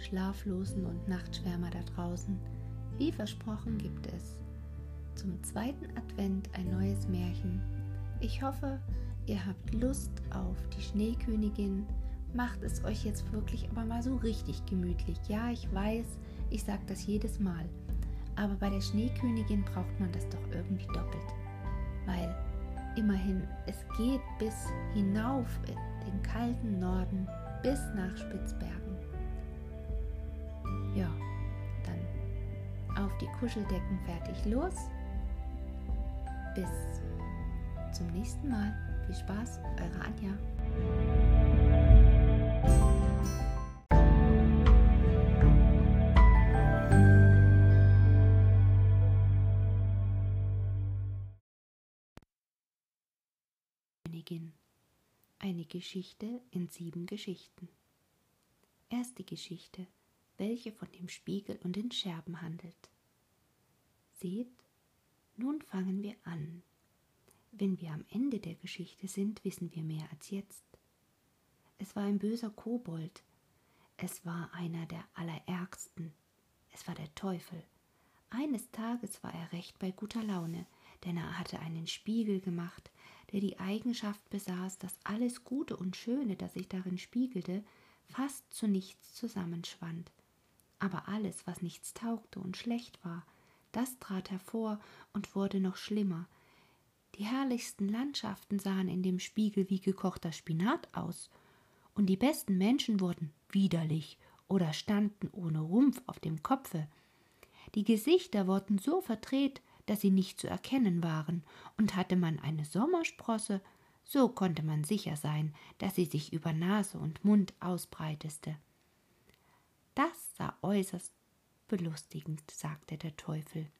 Schlaflosen und Nachtschwärmer da draußen, wie versprochen gibt es zum zweiten Advent ein neues Märchen. Ich hoffe, ihr habt Lust auf die Schneekönigin. Macht es euch jetzt wirklich aber mal so richtig gemütlich. Ja, ich weiß, ich sage das jedes Mal. Aber bei der Schneekönigin braucht man das doch irgendwie doppelt. Weil immerhin, es geht bis hinauf in den kalten Norden, bis nach Spitzbergen. Ja, dann auf die Kuscheldecken fertig los. Bis zum nächsten Mal. Viel Spaß, eure Anja. Eine Geschichte in sieben Geschichten. Erste Geschichte, welche von dem Spiegel und den Scherben handelt. Seht, nun fangen wir an. Wenn wir am Ende der Geschichte sind, wissen wir mehr als jetzt. Es war ein böser Kobold. Es war einer der allerärgsten. Es war der Teufel. Eines Tages war er recht bei guter Laune, denn er hatte einen Spiegel gemacht, der die Eigenschaft besaß, dass alles Gute und Schöne, das sich darin spiegelte, fast zu nichts zusammenschwand. Aber alles, was nichts taugte und schlecht war, das trat hervor und wurde noch schlimmer. Die herrlichsten Landschaften sahen in dem Spiegel wie gekochter Spinat aus, und die besten Menschen wurden widerlich oder standen ohne Rumpf auf dem Kopfe. Die Gesichter wurden so verdreht, dass sie nicht zu erkennen waren, und hatte man eine Sommersprosse, so konnte man sicher sein, dass sie sich über Nase und Mund ausbreiteste. Das sah äußerst belustigend, sagte der Teufel.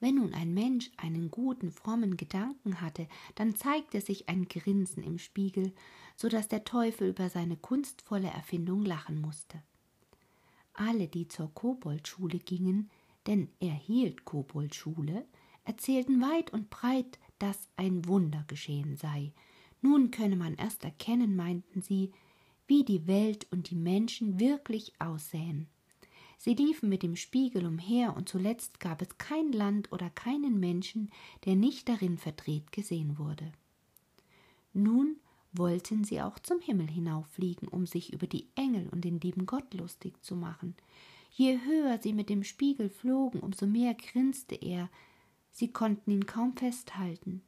Wenn nun ein Mensch einen guten, frommen Gedanken hatte, dann zeigte sich ein Grinsen im Spiegel, so dass der Teufel über seine kunstvolle Erfindung lachen musste. Alle, die zur Koboldschule gingen, denn er hielt Koboldschule, erzählten weit und breit, dass ein Wunder geschehen sei. Nun könne man erst erkennen, meinten sie, wie die Welt und die Menschen wirklich aussähen. Sie liefen mit dem Spiegel umher, und zuletzt gab es kein Land oder keinen Menschen, der nicht darin verdreht gesehen wurde. Nun wollten sie auch zum Himmel hinauffliegen, um sich über die Engel und den lieben Gott lustig zu machen. Je höher sie mit dem Spiegel flogen, umso mehr grinste er, sie konnten ihn kaum festhalten.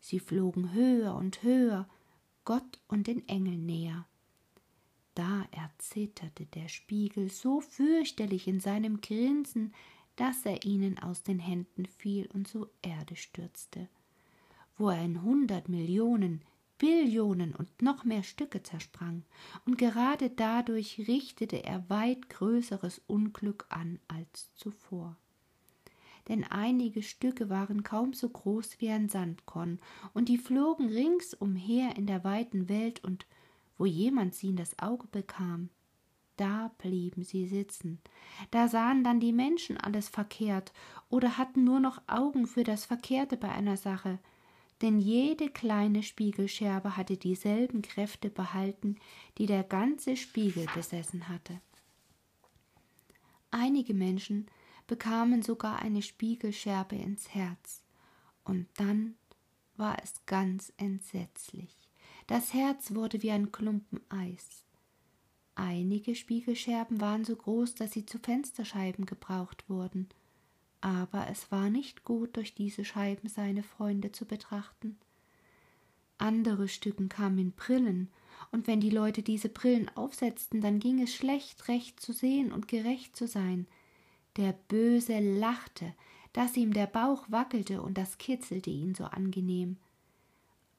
Sie flogen höher und höher, Gott und den Engeln näher. Da erzitterte der Spiegel so fürchterlich in seinem Grinsen, dass er ihnen aus den Händen fiel und zur Erde stürzte, wo er in hundert Millionen, Billionen und noch mehr Stücke zersprang, und gerade dadurch richtete er weit größeres Unglück an als zuvor. Denn einige Stücke waren kaum so groß wie ein Sandkorn, und die flogen ringsumher in der weiten Welt und wo jemand sie in das Auge bekam, da blieben sie sitzen. Da sahen dann die Menschen alles verkehrt oder hatten nur noch Augen für das Verkehrte bei einer Sache, denn jede kleine Spiegelscherbe hatte dieselben Kräfte behalten, die der ganze Spiegel besessen hatte. Einige Menschen bekamen sogar eine Spiegelscherbe ins Herz, und dann war es ganz entsetzlich. Das Herz wurde wie ein Klumpen Eis. Einige Spiegelscherben waren so groß, dass sie zu Fensterscheiben gebraucht wurden, aber es war nicht gut, durch diese Scheiben seine Freunde zu betrachten. Andere Stücken kamen in Brillen, und wenn die Leute diese Brillen aufsetzten, dann ging es schlecht, recht zu sehen und gerecht zu sein. Der Böse lachte, dass ihm der Bauch wackelte, und das kitzelte ihn so angenehm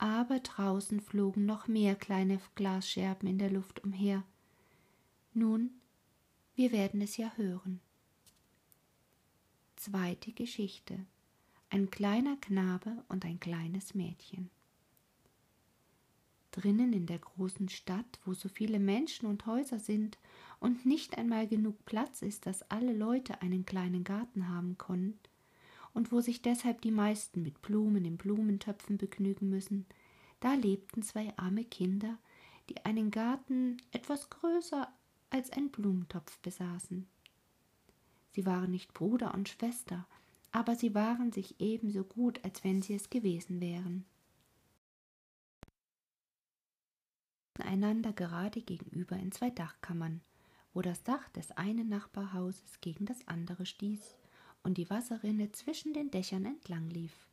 aber draußen flogen noch mehr kleine Glasscherben in der Luft umher. Nun, wir werden es ja hören. Zweite Geschichte. Ein kleiner Knabe und ein kleines Mädchen. Drinnen in der großen Stadt, wo so viele Menschen und Häuser sind und nicht einmal genug Platz ist, dass alle Leute einen kleinen Garten haben können, und wo sich deshalb die meisten mit Blumen in Blumentöpfen begnügen müssen, da lebten zwei arme Kinder, die einen Garten etwas größer als ein Blumentopf besaßen. Sie waren nicht Bruder und Schwester, aber sie waren sich ebenso gut, als wenn sie es gewesen wären. einander gerade gegenüber in zwei Dachkammern, wo das Dach des einen Nachbarhauses gegen das andere stieß und die Wasserrinne zwischen den Dächern entlang lief.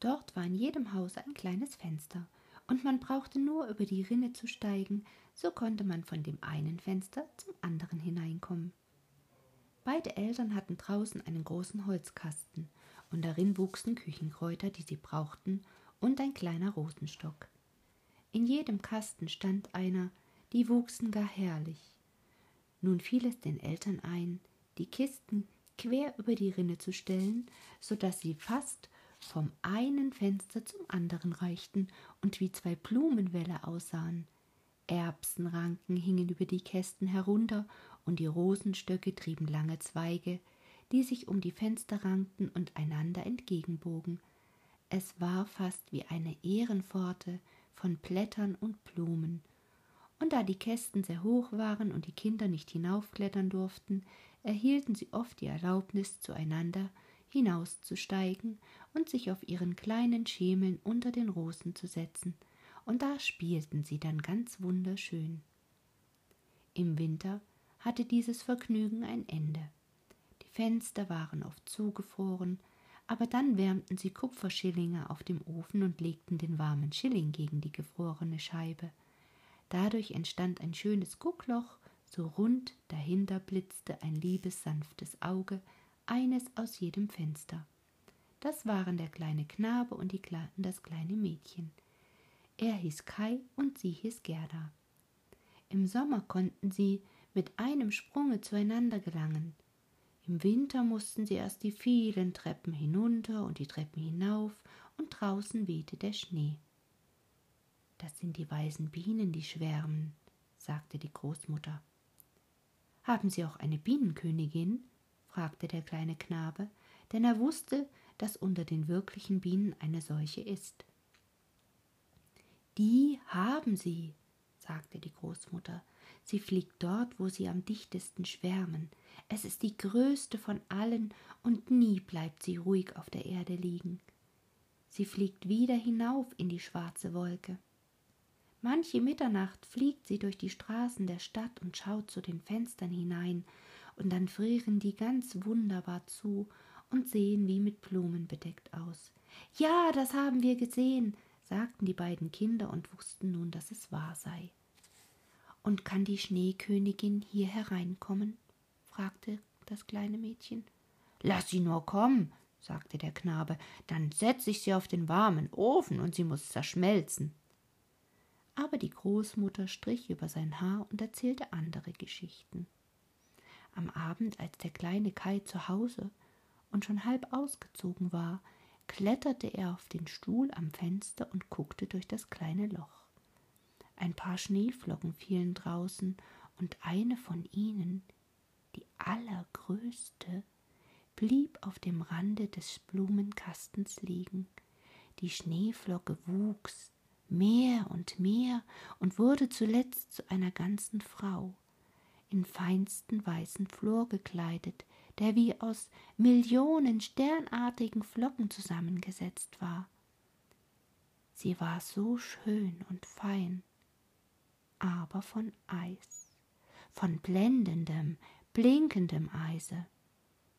Dort war in jedem Hause ein kleines Fenster, und man brauchte nur über die Rinne zu steigen, so konnte man von dem einen Fenster zum anderen hineinkommen. Beide Eltern hatten draußen einen großen Holzkasten, und darin wuchsen Küchenkräuter, die sie brauchten, und ein kleiner Rosenstock. In jedem Kasten stand einer, die wuchsen gar herrlich. Nun fiel es den Eltern ein, die Kisten quer über die Rinne zu stellen, so dass sie fast vom einen Fenster zum anderen reichten und wie zwei Blumenwälle aussahen. Erbsenranken hingen über die Kästen herunter, und die Rosenstöcke trieben lange Zweige, die sich um die Fenster rankten und einander entgegenbogen. Es war fast wie eine Ehrenpforte von Blättern und Blumen. Und da die Kästen sehr hoch waren und die Kinder nicht hinaufklettern durften, erhielten sie oft die Erlaubnis, zueinander hinauszusteigen und sich auf ihren kleinen Schemeln unter den Rosen zu setzen, und da spielten sie dann ganz wunderschön. Im Winter hatte dieses Vergnügen ein Ende. Die Fenster waren oft zugefroren, aber dann wärmten sie Kupferschillinge auf dem Ofen und legten den warmen Schilling gegen die gefrorene Scheibe. Dadurch entstand ein schönes Guckloch, so rund dahinter blitzte ein liebes, sanftes Auge, eines aus jedem Fenster. Das waren der kleine Knabe und die, das kleine Mädchen. Er hieß Kai und sie hieß Gerda. Im Sommer konnten sie mit einem Sprunge zueinander gelangen. Im Winter mussten sie erst die vielen Treppen hinunter und die Treppen hinauf, und draußen wehte der Schnee. Das sind die weißen Bienen, die schwärmen, sagte die Großmutter. Haben Sie auch eine Bienenkönigin? fragte der kleine Knabe, denn er wusste, dass unter den wirklichen Bienen eine solche ist. Die haben sie, sagte die Großmutter. Sie fliegt dort, wo sie am dichtesten schwärmen. Es ist die größte von allen, und nie bleibt sie ruhig auf der Erde liegen. Sie fliegt wieder hinauf in die schwarze Wolke. Manche Mitternacht fliegt sie durch die Straßen der Stadt und schaut zu den Fenstern hinein, und dann frieren die ganz wunderbar zu und sehen wie mit Blumen bedeckt aus. Ja, das haben wir gesehen, sagten die beiden Kinder und wussten nun, dass es wahr sei. Und kann die Schneekönigin hier hereinkommen? fragte das kleine Mädchen. Lass sie nur kommen, sagte der Knabe, dann setz ich sie auf den warmen Ofen und sie muss zerschmelzen aber die Großmutter strich über sein Haar und erzählte andere Geschichten. Am Abend, als der kleine Kai zu Hause und schon halb ausgezogen war, kletterte er auf den Stuhl am Fenster und guckte durch das kleine Loch. Ein paar Schneeflocken fielen draußen, und eine von ihnen, die allergrößte, blieb auf dem Rande des Blumenkastens liegen. Die Schneeflocke wuchs, mehr und mehr und wurde zuletzt zu einer ganzen Frau, in feinsten weißen Flor gekleidet, der wie aus Millionen sternartigen Flocken zusammengesetzt war. Sie war so schön und fein, aber von Eis, von blendendem, blinkendem Eise.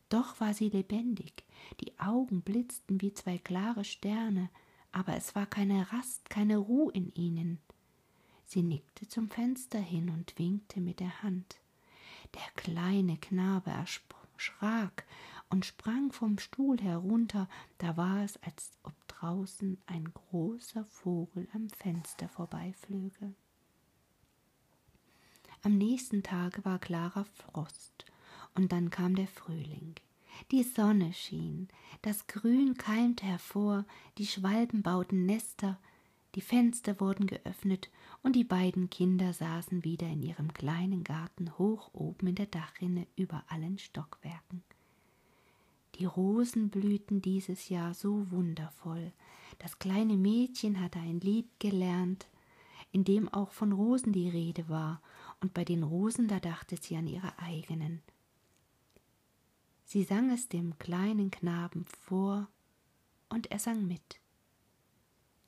Doch war sie lebendig, die Augen blitzten wie zwei klare Sterne, aber es war keine Rast, keine Ruhe in ihnen. Sie nickte zum Fenster hin und winkte mit der Hand. Der kleine Knabe erschrak und sprang vom Stuhl herunter, da war es, als ob draußen ein großer Vogel am Fenster vorbeiflöge. Am nächsten Tage war klarer Frost, und dann kam der Frühling. Die Sonne schien, das Grün keimte hervor, die Schwalben bauten Nester, die Fenster wurden geöffnet und die beiden Kinder saßen wieder in ihrem kleinen Garten hoch oben in der Dachrinne über allen Stockwerken. Die Rosen blühten dieses Jahr so wundervoll. Das kleine Mädchen hatte ein Lied gelernt. in dem auch von Rosen die Rede war, und bei den Rosen, da dachte sie an ihre eigenen. Sie sang es dem kleinen Knaben vor, und er sang mit.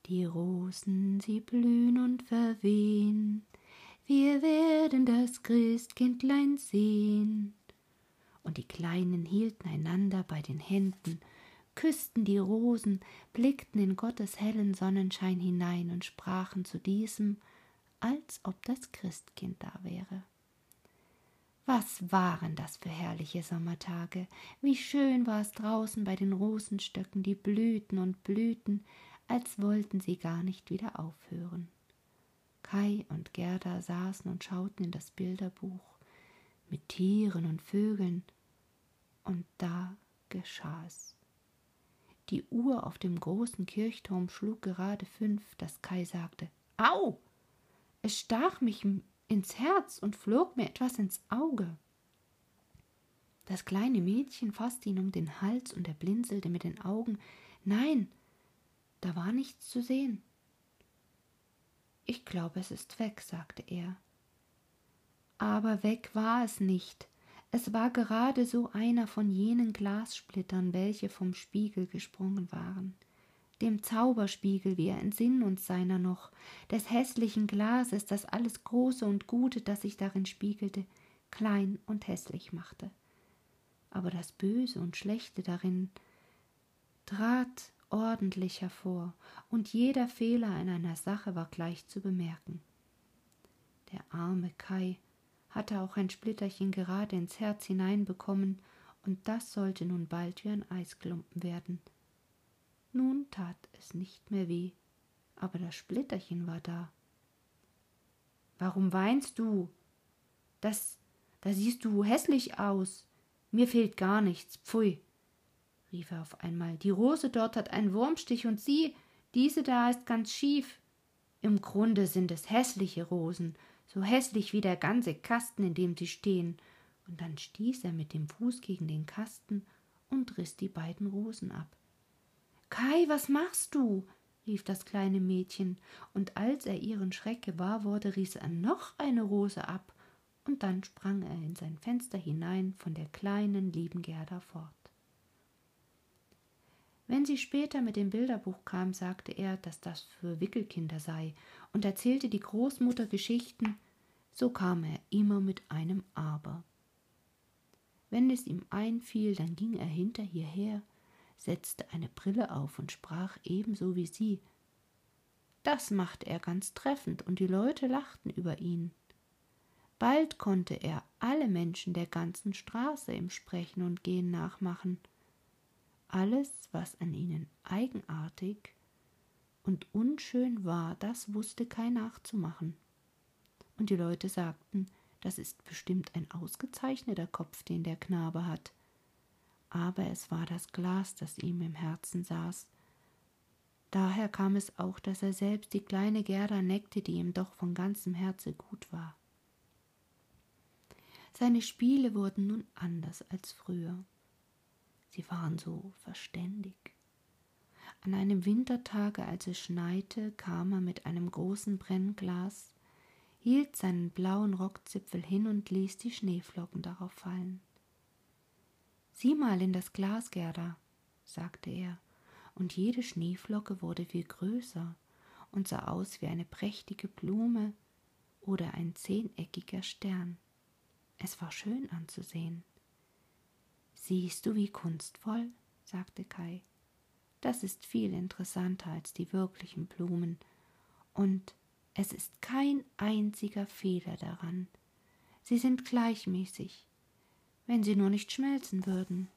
Die Rosen, sie blühen und verwehen, wir werden das Christkindlein sehen. Und die Kleinen hielten einander bei den Händen, küssten die Rosen, blickten in Gottes hellen Sonnenschein hinein und sprachen zu diesem, als ob das Christkind da wäre. Was waren das für herrliche Sommertage? Wie schön war es draußen bei den Rosenstöcken, die blühten und blühten, als wollten sie gar nicht wieder aufhören. Kai und Gerda saßen und schauten in das Bilderbuch mit Tieren und Vögeln, und da geschah es. Die Uhr auf dem großen Kirchturm schlug gerade fünf, dass Kai sagte Au. Es stach mich ins Herz und flog mir etwas ins Auge. Das kleine Mädchen fasste ihn um den Hals und er blinzelte mit den Augen. Nein, da war nichts zu sehen. Ich glaube, es ist weg, sagte er. Aber weg war es nicht. Es war gerade so einer von jenen Glassplittern, welche vom Spiegel gesprungen waren. Dem Zauberspiegel, wir entsinnen uns seiner noch, des hässlichen Glases, das alles Große und Gute, das sich darin spiegelte, klein und hässlich machte. Aber das Böse und Schlechte darin trat ordentlich hervor, und jeder Fehler in einer Sache war gleich zu bemerken. Der arme Kai hatte auch ein Splitterchen gerade ins Herz hineinbekommen, und das sollte nun bald wie ein Eisklumpen werden. Nun tat es nicht mehr weh, aber das Splitterchen war da. Warum weinst du? Das, da siehst du hässlich aus. Mir fehlt gar nichts. Pfui rief er auf einmal. Die Rose dort hat einen Wurmstich und sie, diese da ist ganz schief. Im Grunde sind es hässliche Rosen, so hässlich wie der ganze Kasten, in dem sie stehen. Und dann stieß er mit dem Fuß gegen den Kasten und riß die beiden Rosen ab. Kai, was machst du? rief das kleine Mädchen, und als er ihren Schreck gewahr wurde, riß er noch eine Rose ab, und dann sprang er in sein Fenster hinein von der kleinen, lieben Gerda fort. Wenn sie später mit dem Bilderbuch kam, sagte er, dass das für Wickelkinder sei und erzählte die Großmutter Geschichten, so kam er immer mit einem Aber. Wenn es ihm einfiel, dann ging er hinter hierher, setzte eine Brille auf und sprach ebenso wie sie. Das machte er ganz treffend, und die Leute lachten über ihn. Bald konnte er alle Menschen der ganzen Straße im Sprechen und Gehen nachmachen. Alles, was an ihnen eigenartig und unschön war, das wusste Kai nachzumachen. Und die Leute sagten, das ist bestimmt ein ausgezeichneter Kopf, den der Knabe hat. Aber es war das Glas, das ihm im Herzen saß. Daher kam es auch, dass er selbst die kleine Gerda neckte, die ihm doch von ganzem Herze gut war. Seine Spiele wurden nun anders als früher. Sie waren so verständig. An einem Wintertage, als es schneite, kam er mit einem großen Brennglas, hielt seinen blauen Rockzipfel hin und ließ die Schneeflocken darauf fallen. Sieh mal in das Glas, Gerda, sagte er, und jede Schneeflocke wurde viel größer und sah aus wie eine prächtige Blume oder ein zehneckiger Stern. Es war schön anzusehen. Siehst du, wie kunstvoll? sagte Kai. Das ist viel interessanter als die wirklichen Blumen, und es ist kein einziger Fehler daran. Sie sind gleichmäßig, wenn sie nur nicht schmelzen würden.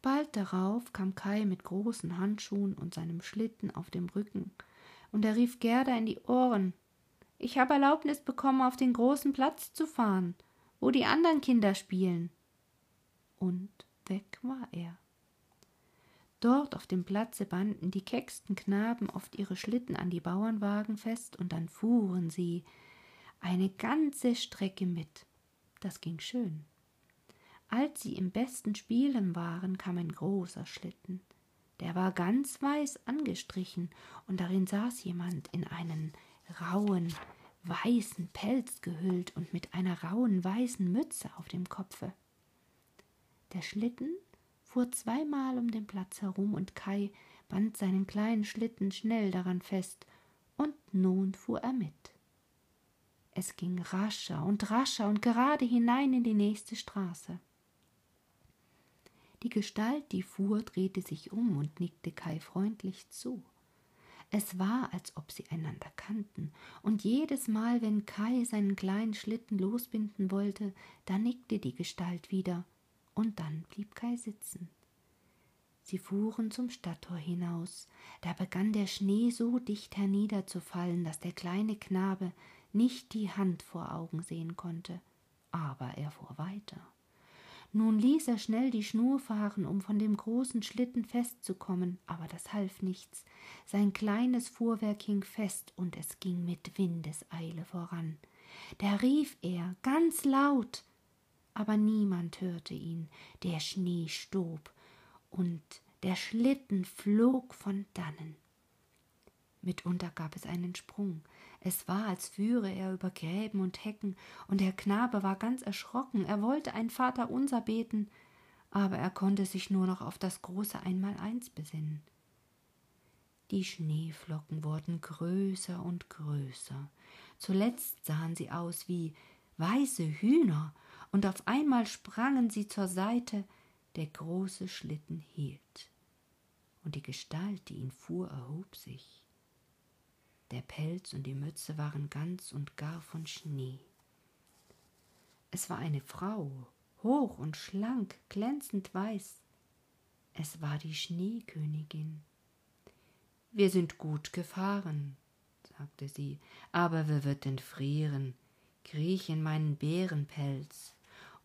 Bald darauf kam Kai mit großen Handschuhen und seinem Schlitten auf dem Rücken, und er rief Gerda in die Ohren Ich habe Erlaubnis bekommen, auf den großen Platz zu fahren, wo die anderen Kinder spielen und weg war er. Dort auf dem Platze banden die kecksten Knaben oft ihre Schlitten an die Bauernwagen fest und dann fuhren sie eine ganze Strecke mit. Das ging schön. Als sie im besten Spielen waren, kam ein großer Schlitten. Der war ganz weiß angestrichen, und darin saß jemand in einen rauen, weißen Pelz gehüllt und mit einer rauen weißen Mütze auf dem Kopfe. Der Schlitten fuhr zweimal um den Platz herum und Kai band seinen kleinen Schlitten schnell daran fest, und nun fuhr er mit. Es ging rascher und rascher und gerade hinein in die nächste Straße. Die Gestalt, die fuhr, drehte sich um und nickte Kai freundlich zu. Es war, als ob sie einander kannten, und jedes Mal, wenn Kai seinen kleinen Schlitten losbinden wollte, da nickte die Gestalt wieder, und dann blieb Kai sitzen. Sie fuhren zum Stadttor hinaus. Da begann der Schnee so dicht herniederzufallen, dass der kleine Knabe nicht die Hand vor Augen sehen konnte. Aber er fuhr weiter. Nun ließ er schnell die Schnur fahren, um von dem großen Schlitten festzukommen, aber das half nichts. Sein kleines Fuhrwerk hing fest und es ging mit Windeseile voran. Da rief er ganz laut, aber niemand hörte ihn. Der Schnee stob und der Schlitten flog von dannen. Mitunter gab es einen Sprung. Es war, als führe er über Gräben und Hecken, und der Knabe war ganz erschrocken. Er wollte ein Vaterunser beten, aber er konnte sich nur noch auf das große Einmaleins besinnen. Die Schneeflocken wurden größer und größer. Zuletzt sahen sie aus wie weiße Hühner, und auf einmal sprangen sie zur Seite, der große Schlitten hielt. Und die Gestalt, die ihn fuhr, erhob sich. Der Pelz und die Mütze waren ganz und gar von Schnee. Es war eine Frau, hoch und schlank, glänzend weiß. Es war die Schneekönigin. Wir sind gut gefahren, sagte sie, aber wer wird denn frieren? Kriech in meinen Bärenpelz.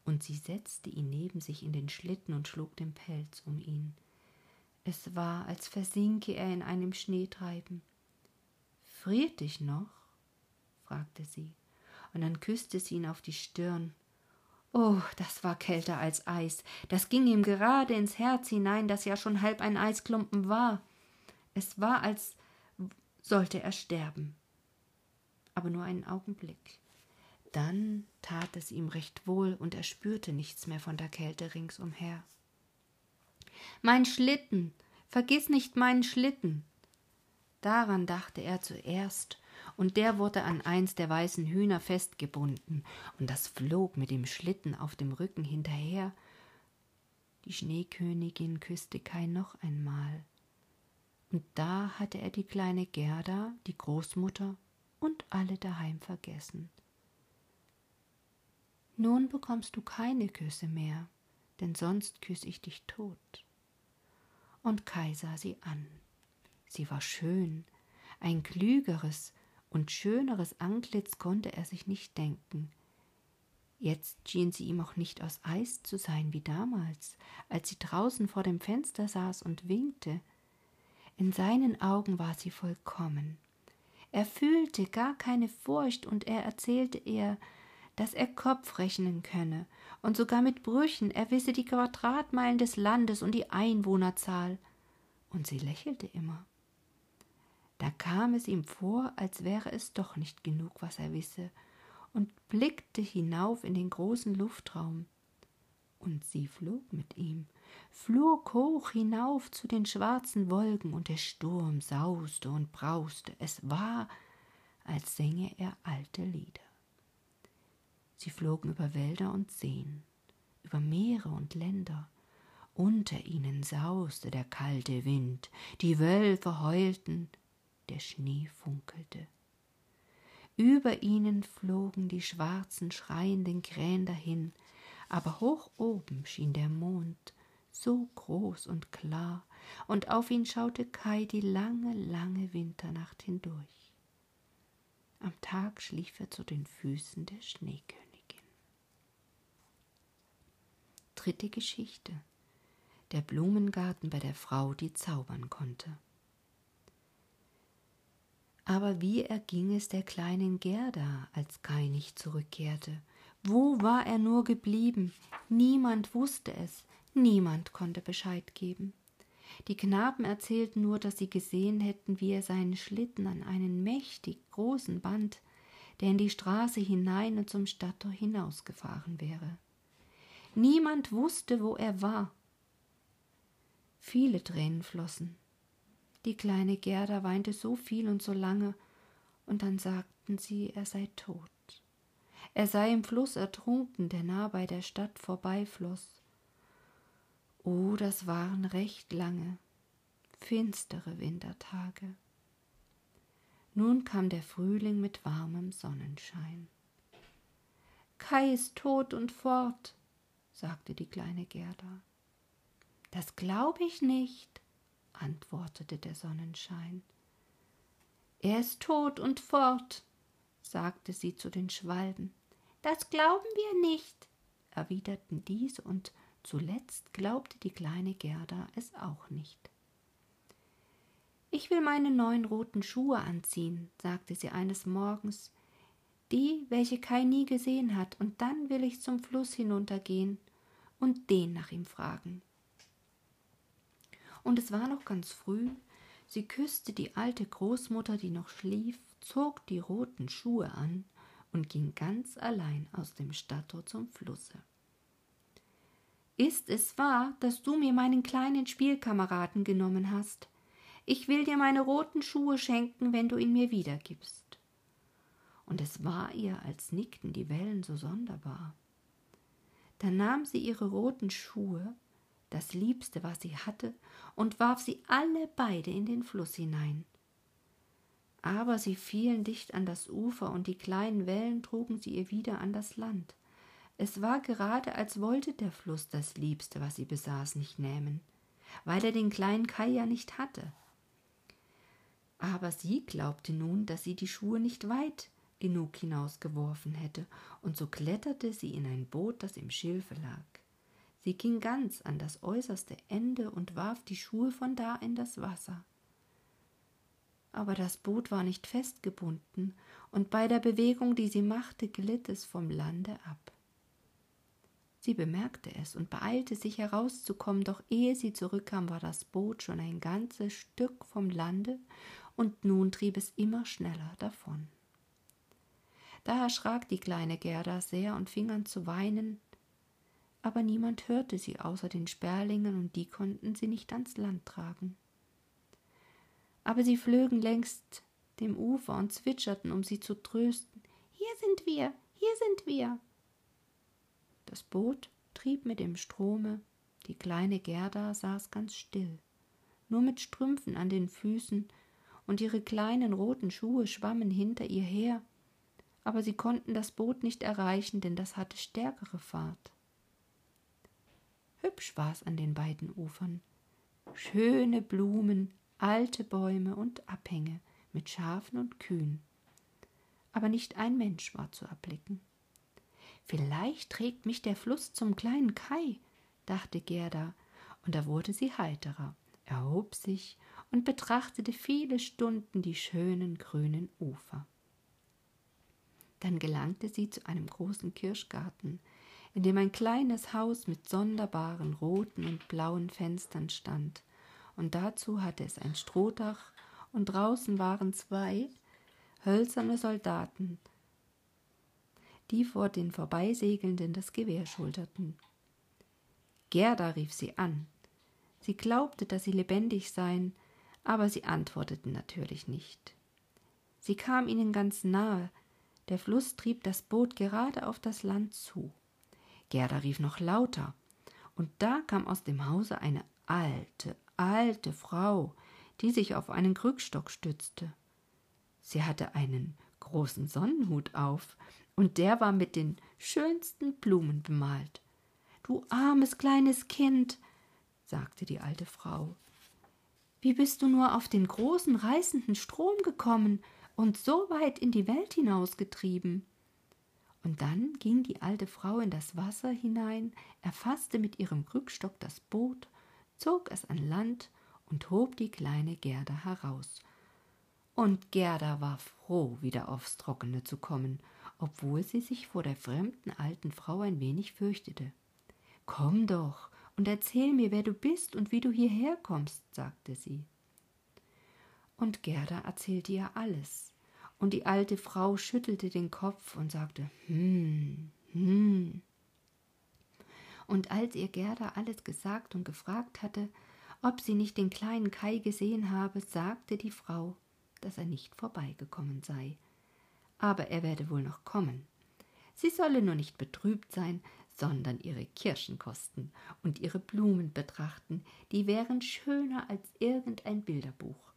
Und sie setzte ihn neben sich in den Schlitten und schlug den Pelz um ihn. Es war, als versinke er in einem Schneetreiben. Friert dich noch? fragte sie, und dann küsste sie ihn auf die Stirn. Oh, das war kälter als Eis, das ging ihm gerade ins Herz hinein, das ja schon halb ein Eisklumpen war. Es war, als sollte er sterben. Aber nur einen Augenblick. Dann tat es ihm recht wohl, und er spürte nichts mehr von der Kälte ringsumher. Mein Schlitten. Vergiss nicht meinen Schlitten. Daran dachte er zuerst, und der wurde an eins der weißen Hühner festgebunden, und das flog mit dem Schlitten auf dem Rücken hinterher. Die Schneekönigin küsste Kai noch einmal, und da hatte er die kleine Gerda, die Großmutter und alle daheim vergessen. Nun bekommst du keine Küsse mehr, denn sonst küss ich dich tot. Und Kai sah sie an. Sie war schön, ein klügeres und schöneres Antlitz konnte er sich nicht denken. Jetzt schien sie ihm auch nicht aus Eis zu sein wie damals, als sie draußen vor dem Fenster saß und winkte. In seinen Augen war sie vollkommen. Er fühlte gar keine Furcht und er erzählte ihr, dass er Kopf rechnen könne und sogar mit Brüchen, er wisse die Quadratmeilen des Landes und die Einwohnerzahl. Und sie lächelte immer. Da kam es ihm vor, als wäre es doch nicht genug, was er wisse, und blickte hinauf in den großen Luftraum. Und sie flog mit ihm, flog hoch hinauf zu den schwarzen Wolken, und der Sturm sauste und brauste. Es war, als sänge er alte Lieder. Sie flogen über Wälder und Seen, über Meere und Länder, unter ihnen sauste der kalte Wind, die Wölfe heulten, der Schnee funkelte. Über ihnen flogen die schwarzen, schreienden Krähen dahin, aber hoch oben schien der Mond so groß und klar, und auf ihn schaute Kai die lange, lange Winternacht hindurch. Am Tag schlief er zu den Füßen der Schneekönigin. Dritte Geschichte. Der Blumengarten bei der Frau, die zaubern konnte. Aber wie erging es der kleinen Gerda, als Kai zurückkehrte? Wo war er nur geblieben? Niemand wusste es, niemand konnte Bescheid geben. Die Knaben erzählten nur, dass sie gesehen hätten, wie er seinen Schlitten an einen mächtig großen Band, der in die Straße hinein und zum Stadttor hinausgefahren wäre. Niemand wusste, wo er war. Viele Tränen flossen. Die kleine Gerda weinte so viel und so lange, und dann sagten sie, er sei tot. Er sei im Fluss ertrunken, der nah bei der Stadt vorbeifloß. Oh, das waren recht lange, finstere Wintertage. Nun kam der Frühling mit warmem Sonnenschein. Kai ist tot und fort, sagte die kleine Gerda. Das glaube ich nicht, antwortete der Sonnenschein. Er ist tot und fort, sagte sie zu den Schwalben. Das glauben wir nicht, erwiderten diese, und zuletzt glaubte die kleine Gerda es auch nicht. Ich will meine neuen roten Schuhe anziehen, sagte sie eines Morgens, die, welche Kai nie gesehen hat, und dann will ich zum Fluss hinuntergehen und den nach ihm fragen. Und es war noch ganz früh, sie küsste die alte Großmutter, die noch schlief, zog die roten Schuhe an und ging ganz allein aus dem Stadttor zum Flusse. Ist es wahr, dass du mir meinen kleinen Spielkameraden genommen hast? Ich will dir meine roten Schuhe schenken, wenn du ihn mir wiedergibst. Und es war ihr, als nickten die Wellen so sonderbar. Da nahm sie ihre roten Schuhe, das Liebste, was sie hatte, und warf sie alle beide in den Fluss hinein. Aber sie fielen dicht an das Ufer, und die kleinen Wellen trugen sie ihr wieder an das Land. Es war gerade, als wollte der Fluss das Liebste, was sie besaß, nicht nehmen, weil er den kleinen Kai ja nicht hatte. Aber sie glaubte nun, dass sie die Schuhe nicht weit genug hinausgeworfen hätte, und so kletterte sie in ein Boot, das im Schilfe lag. Sie ging ganz an das äußerste Ende und warf die Schuhe von da in das Wasser. Aber das Boot war nicht festgebunden, und bei der Bewegung, die sie machte, glitt es vom Lande ab. Sie bemerkte es und beeilte sich herauszukommen, doch ehe sie zurückkam, war das Boot schon ein ganzes Stück vom Lande, und nun trieb es immer schneller davon. Da erschrak die kleine Gerda sehr und fing an zu weinen, aber niemand hörte sie außer den Sperlingen, und die konnten sie nicht ans Land tragen. Aber sie flögen längst dem Ufer und zwitscherten, um sie zu trösten. Hier sind wir, hier sind wir. Das Boot trieb mit dem Strome, die kleine Gerda saß ganz still, nur mit Strümpfen an den Füßen, und ihre kleinen roten Schuhe schwammen hinter ihr her, aber sie konnten das Boot nicht erreichen, denn das hatte stärkere Fahrt. Hübsch war's an den beiden Ufern. Schöne Blumen, alte Bäume und Abhänge mit Schafen und Kühen. Aber nicht ein Mensch war zu erblicken. Vielleicht trägt mich der Fluss zum kleinen Kai, dachte Gerda, und da wurde sie heiterer, erhob sich und betrachtete viele Stunden die schönen grünen Ufer. Dann gelangte sie zu einem großen Kirschgarten, in dem ein kleines Haus mit sonderbaren roten und blauen Fenstern stand, und dazu hatte es ein Strohdach, und draußen waren zwei hölzerne Soldaten, die vor den Vorbeisegelnden das Gewehr schulterten. Gerda rief sie an. Sie glaubte, dass sie lebendig seien, aber sie antworteten natürlich nicht. Sie kam ihnen ganz nahe, der Fluss trieb das Boot gerade auf das Land zu. Gerda rief noch lauter, und da kam aus dem Hause eine alte, alte Frau, die sich auf einen Krückstock stützte. Sie hatte einen großen Sonnenhut auf, und der war mit den schönsten Blumen bemalt. Du armes kleines Kind, sagte die alte Frau, wie bist du nur auf den großen reißenden Strom gekommen und so weit in die Welt hinausgetrieben? Und dann ging die alte Frau in das Wasser hinein, erfasste mit ihrem Krückstock das Boot, zog es an Land und hob die kleine Gerda heraus. Und Gerda war froh, wieder aufs Trockene zu kommen, obwohl sie sich vor der fremden alten Frau ein wenig fürchtete. Komm doch und erzähl mir, wer du bist und wie du hierher kommst, sagte sie. Und Gerda erzählte ihr alles, und die alte Frau schüttelte den Kopf und sagte Hm, hm. Und als ihr Gerda alles gesagt und gefragt hatte, ob sie nicht den kleinen Kai gesehen habe, sagte die Frau, dass er nicht vorbeigekommen sei. Aber er werde wohl noch kommen. Sie solle nur nicht betrübt sein, sondern ihre Kirschen kosten und ihre Blumen betrachten, die wären schöner als irgendein Bilderbuch.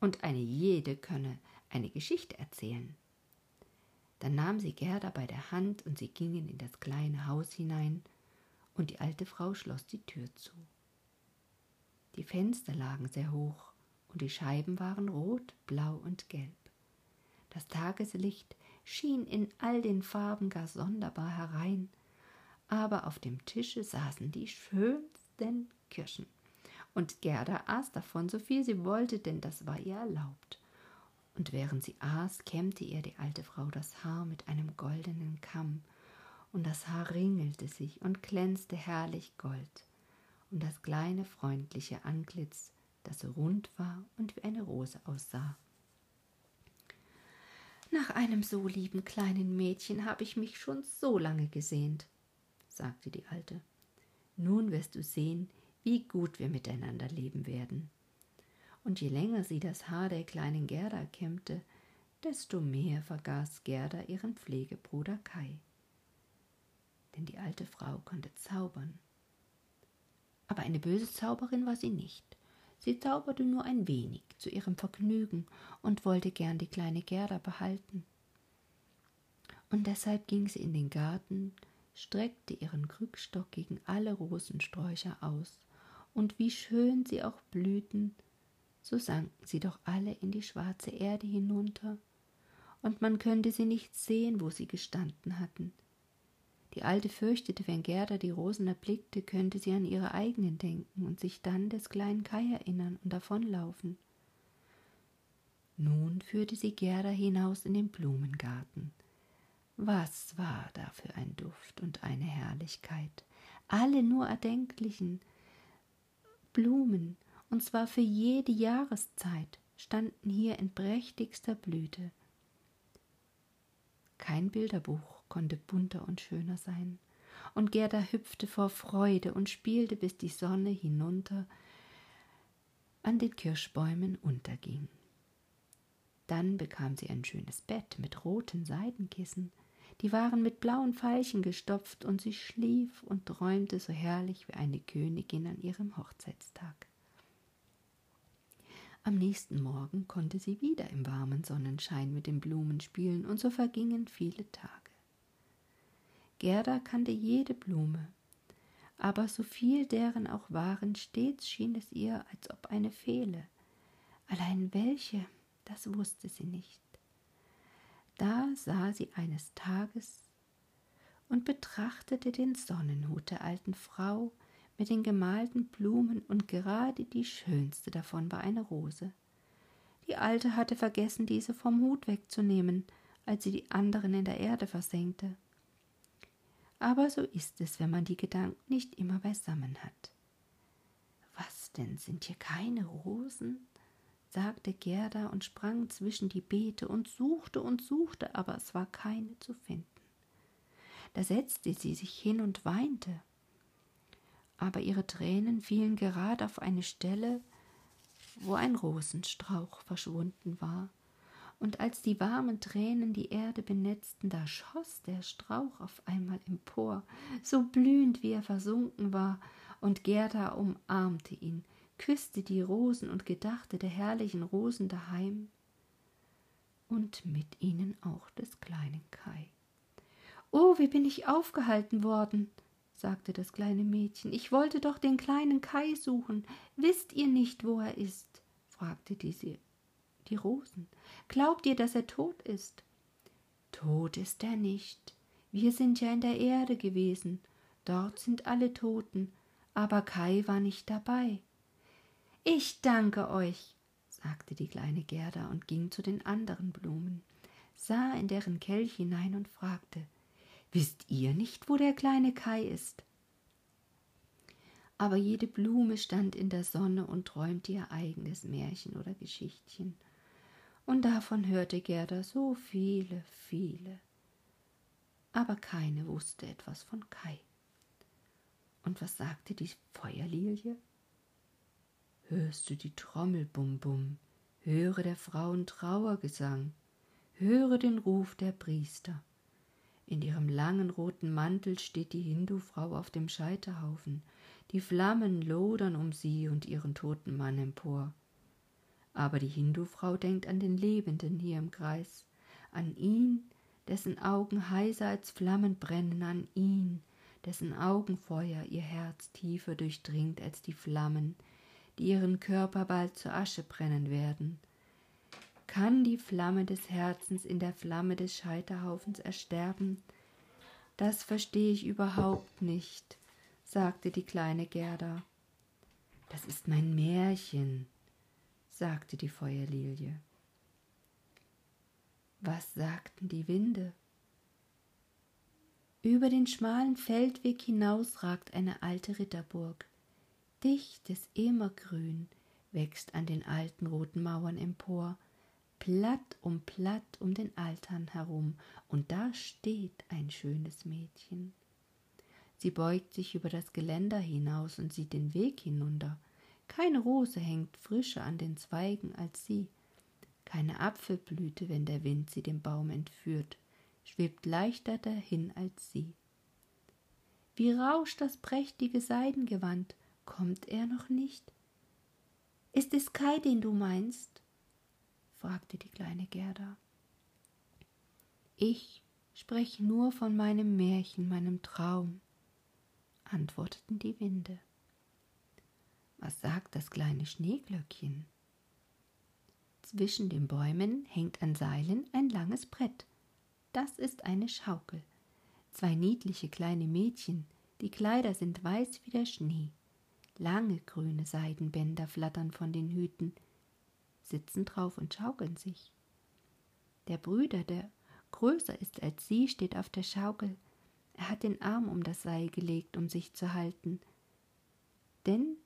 Und eine jede könne eine Geschichte erzählen. Dann nahm sie Gerda bei der Hand und sie gingen in das kleine Haus hinein, und die alte Frau schloss die Tür zu. Die Fenster lagen sehr hoch, und die Scheiben waren rot, blau und gelb. Das Tageslicht schien in all den Farben gar sonderbar herein, aber auf dem Tische saßen die schönsten Kirschen. Und Gerda aß davon so viel sie wollte, denn das war ihr erlaubt. Und während sie aß, kämmte ihr die alte Frau das Haar mit einem goldenen Kamm, und das Haar ringelte sich und glänzte herrlich gold, und das kleine freundliche Antlitz, das so rund war und wie eine Rose aussah. Nach einem so lieben kleinen Mädchen habe ich mich schon so lange gesehnt, sagte die Alte. Nun wirst du sehen, wie gut wir miteinander leben werden. Und je länger sie das Haar der kleinen Gerda kämmte, desto mehr vergaß Gerda ihren Pflegebruder Kai. Denn die alte Frau konnte zaubern. Aber eine böse Zauberin war sie nicht. Sie zauberte nur ein wenig zu ihrem Vergnügen und wollte gern die kleine Gerda behalten. Und deshalb ging sie in den Garten, streckte ihren Krückstock gegen alle Rosensträucher aus, und wie schön sie auch blühten, so sanken sie doch alle in die schwarze Erde hinunter, und man könnte sie nicht sehen, wo sie gestanden hatten. Die Alte fürchtete, wenn Gerda die Rosen erblickte, könnte sie an ihre eigenen denken und sich dann des kleinen Kai erinnern und davonlaufen. Nun führte sie Gerda hinaus in den Blumengarten. Was war da für ein Duft und eine Herrlichkeit! Alle nur erdenklichen Blumen, und zwar für jede Jahreszeit, standen hier in prächtigster Blüte. Kein Bilderbuch konnte bunter und schöner sein, und Gerda hüpfte vor Freude und spielte, bis die Sonne hinunter an den Kirschbäumen unterging. Dann bekam sie ein schönes Bett mit roten Seidenkissen, die waren mit blauen Veilchen gestopft, und sie schlief und träumte so herrlich wie eine Königin an ihrem Hochzeitstag. Am nächsten Morgen konnte sie wieder im warmen Sonnenschein mit den Blumen spielen, und so vergingen viele Tage. Gerda kannte jede Blume, aber so viel deren auch waren, stets schien es ihr, als ob eine fehle. Allein welche, das wusste sie nicht. Da sah sie eines Tages und betrachtete den Sonnenhut der alten Frau mit den gemalten Blumen, und gerade die schönste davon war eine Rose. Die Alte hatte vergessen, diese vom Hut wegzunehmen, als sie die anderen in der Erde versenkte. Aber so ist es, wenn man die Gedanken nicht immer beisammen hat. Was denn, sind hier keine Rosen? sagte Gerda und sprang zwischen die Beete und suchte und suchte, aber es war keine zu finden. Da setzte sie sich hin und weinte. Aber ihre Tränen fielen gerade auf eine Stelle, wo ein Rosenstrauch verschwunden war. Und als die warmen Tränen die Erde benetzten, da schoss der Strauch auf einmal empor, so blühend wie er versunken war, und Gerda umarmte ihn, küsste die Rosen und gedachte der herrlichen Rosen daheim und mit ihnen auch des kleinen Kai. Oh, wie bin ich aufgehalten worden, sagte das kleine Mädchen. Ich wollte doch den kleinen Kai suchen. Wisst ihr nicht, wo er ist? fragte diese, die Rosen. Glaubt ihr, dass er tot ist? Tot ist er nicht. Wir sind ja in der Erde gewesen. Dort sind alle Toten. Aber Kai war nicht dabei. Ich danke euch, sagte die kleine Gerda und ging zu den anderen Blumen, sah in deren Kelch hinein und fragte Wisst ihr nicht, wo der kleine Kai ist? aber jede Blume stand in der Sonne und träumte ihr eigenes Märchen oder Geschichtchen. Und davon hörte Gerda so viele, viele. Aber keine wusste etwas von Kai. Und was sagte die Feuerlilie? Hörst du die Trommel, bum bum, höre der Frauen Trauergesang, höre den Ruf der Priester. In ihrem langen roten Mantel steht die Hindufrau auf dem Scheiterhaufen, die Flammen lodern um sie und ihren toten Mann empor. Aber die Hindufrau denkt an den Lebenden hier im Kreis, an ihn, dessen Augen heißer als Flammen brennen, an ihn, dessen Augenfeuer ihr Herz tiefer durchdringt als die Flammen, die ihren Körper bald zur Asche brennen werden, kann die Flamme des Herzens in der Flamme des Scheiterhaufens ersterben? Das verstehe ich überhaupt nicht, sagte die kleine Gerda. Das ist mein Märchen, sagte die Feuerlilie. Was sagten die Winde? Über den schmalen Feldweg hinaus ragt eine alte Ritterburg. Dichtes Immergrün wächst an den alten roten Mauern empor, Platt um Platt um den Altern herum, und da steht ein schönes Mädchen. Sie beugt sich über das Geländer hinaus und sieht den Weg hinunter. Keine Rose hängt frischer an den Zweigen als sie, keine Apfelblüte, wenn der Wind sie dem Baum entführt, schwebt leichter dahin als sie. Wie rauscht das prächtige Seidengewand, kommt er noch nicht? Ist es Kai, den du meinst? Fragte die kleine Gerda. Ich spreche nur von meinem Märchen, meinem Traum, antworteten die Winde. Was sagt das kleine Schneeglöckchen? Zwischen den Bäumen hängt an Seilen ein langes Brett. Das ist eine Schaukel. Zwei niedliche kleine Mädchen, die Kleider sind weiß wie der Schnee. Lange grüne Seidenbänder flattern von den Hüten, sitzen drauf und schaukeln sich. Der Brüder, der größer ist als sie, steht auf der Schaukel. Er hat den Arm um das Seil gelegt, um sich zu halten. Denn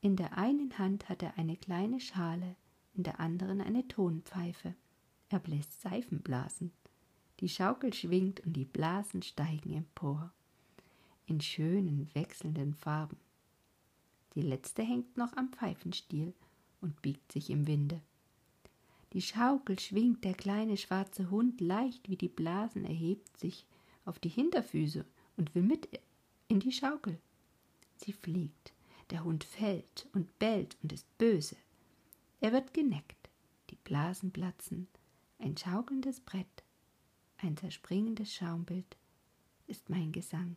in der einen Hand hat er eine kleine Schale, in der anderen eine Tonpfeife. Er bläst Seifenblasen. Die Schaukel schwingt und die Blasen steigen empor. In schönen, wechselnden Farben. Die letzte hängt noch am Pfeifenstiel und biegt sich im Winde. Die Schaukel schwingt, der kleine schwarze Hund leicht wie die Blasen erhebt sich auf die Hinterfüße und will mit in die Schaukel. Sie fliegt, der Hund fällt und bellt und ist böse. Er wird geneckt, die Blasen platzen, ein schaukelndes Brett, ein zerspringendes Schaumbild ist mein Gesang.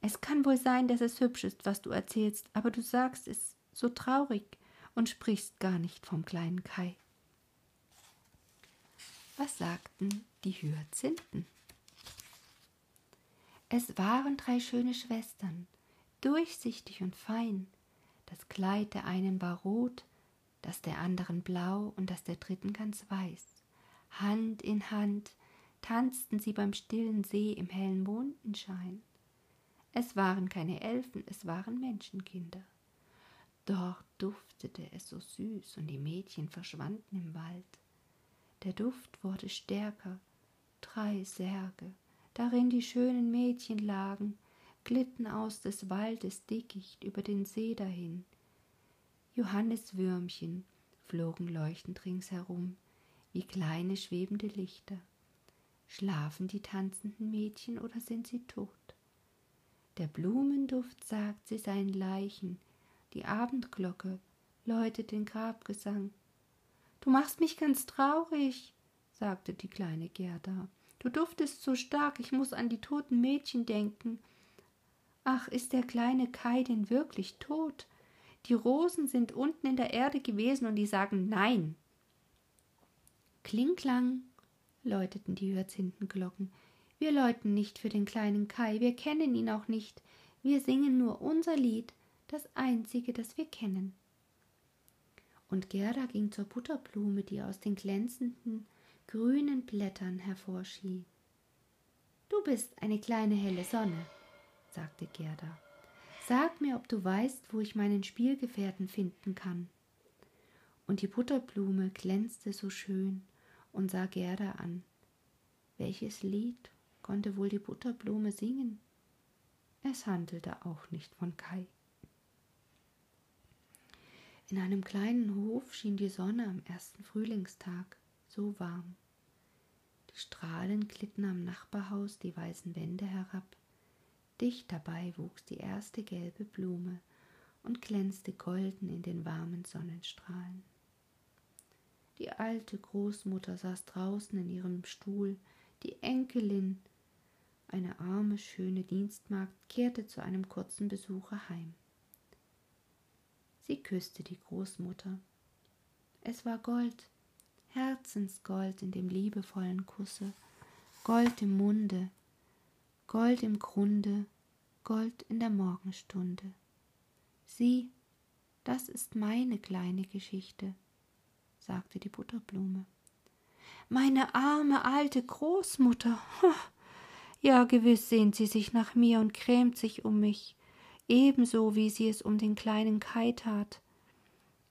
Es kann wohl sein, dass es hübsch ist, was du erzählst, aber du sagst es so traurig, und sprichst gar nicht vom kleinen Kai. Was sagten die Hyazinthen? Es waren drei schöne Schwestern, durchsichtig und fein. Das Kleid der einen war rot, das der anderen blau und das der dritten ganz weiß. Hand in Hand tanzten sie beim stillen See im hellen Mondenschein. Es waren keine Elfen, es waren Menschenkinder. Dort duftete es so süß und die Mädchen verschwanden im Wald. Der Duft wurde stärker, drei Särge, darin die schönen Mädchen lagen, glitten aus des Waldes Dickicht über den See dahin. Johanniswürmchen flogen leuchtend ringsherum, wie kleine schwebende Lichter. Schlafen die tanzenden Mädchen oder sind sie tot? Der Blumenduft sagt, sie seien Leichen, die Abendglocke läutet den Grabgesang. Du machst mich ganz traurig, sagte die kleine Gerda. Du duftest so stark, ich muss an die toten Mädchen denken. Ach, ist der kleine Kai denn wirklich tot? Die Rosen sind unten in der Erde gewesen und die sagen Nein. Klingklang läuteten die Hyazintenglocken. Wir läuten nicht für den kleinen Kai, wir kennen ihn auch nicht. Wir singen nur unser Lied, das einzige, das wir kennen. Und Gerda ging zur Butterblume, die aus den glänzenden, grünen Blättern hervorschien. Du bist eine kleine helle Sonne, sagte Gerda. Sag mir, ob du weißt, wo ich meinen Spielgefährten finden kann. Und die Butterblume glänzte so schön und sah Gerda an. Welches Lied konnte wohl die Butterblume singen? Es handelte auch nicht von Kai. In einem kleinen Hof schien die Sonne am ersten Frühlingstag so warm. Die Strahlen glitten am Nachbarhaus die weißen Wände herab. Dicht dabei wuchs die erste gelbe Blume und glänzte golden in den warmen Sonnenstrahlen. Die alte Großmutter saß draußen in ihrem Stuhl, die Enkelin, eine arme, schöne Dienstmagd, kehrte zu einem kurzen Besuche heim. Sie küsste die Großmutter. Es war Gold, Herzensgold in dem liebevollen Kusse, Gold im Munde, Gold im Grunde, Gold in der Morgenstunde. Sieh, das ist meine kleine Geschichte, sagte die Butterblume. Meine arme alte Großmutter. Ja, gewiss sehnt sie sich nach mir und grämt sich um mich ebenso wie sie es um den kleinen Kai tat.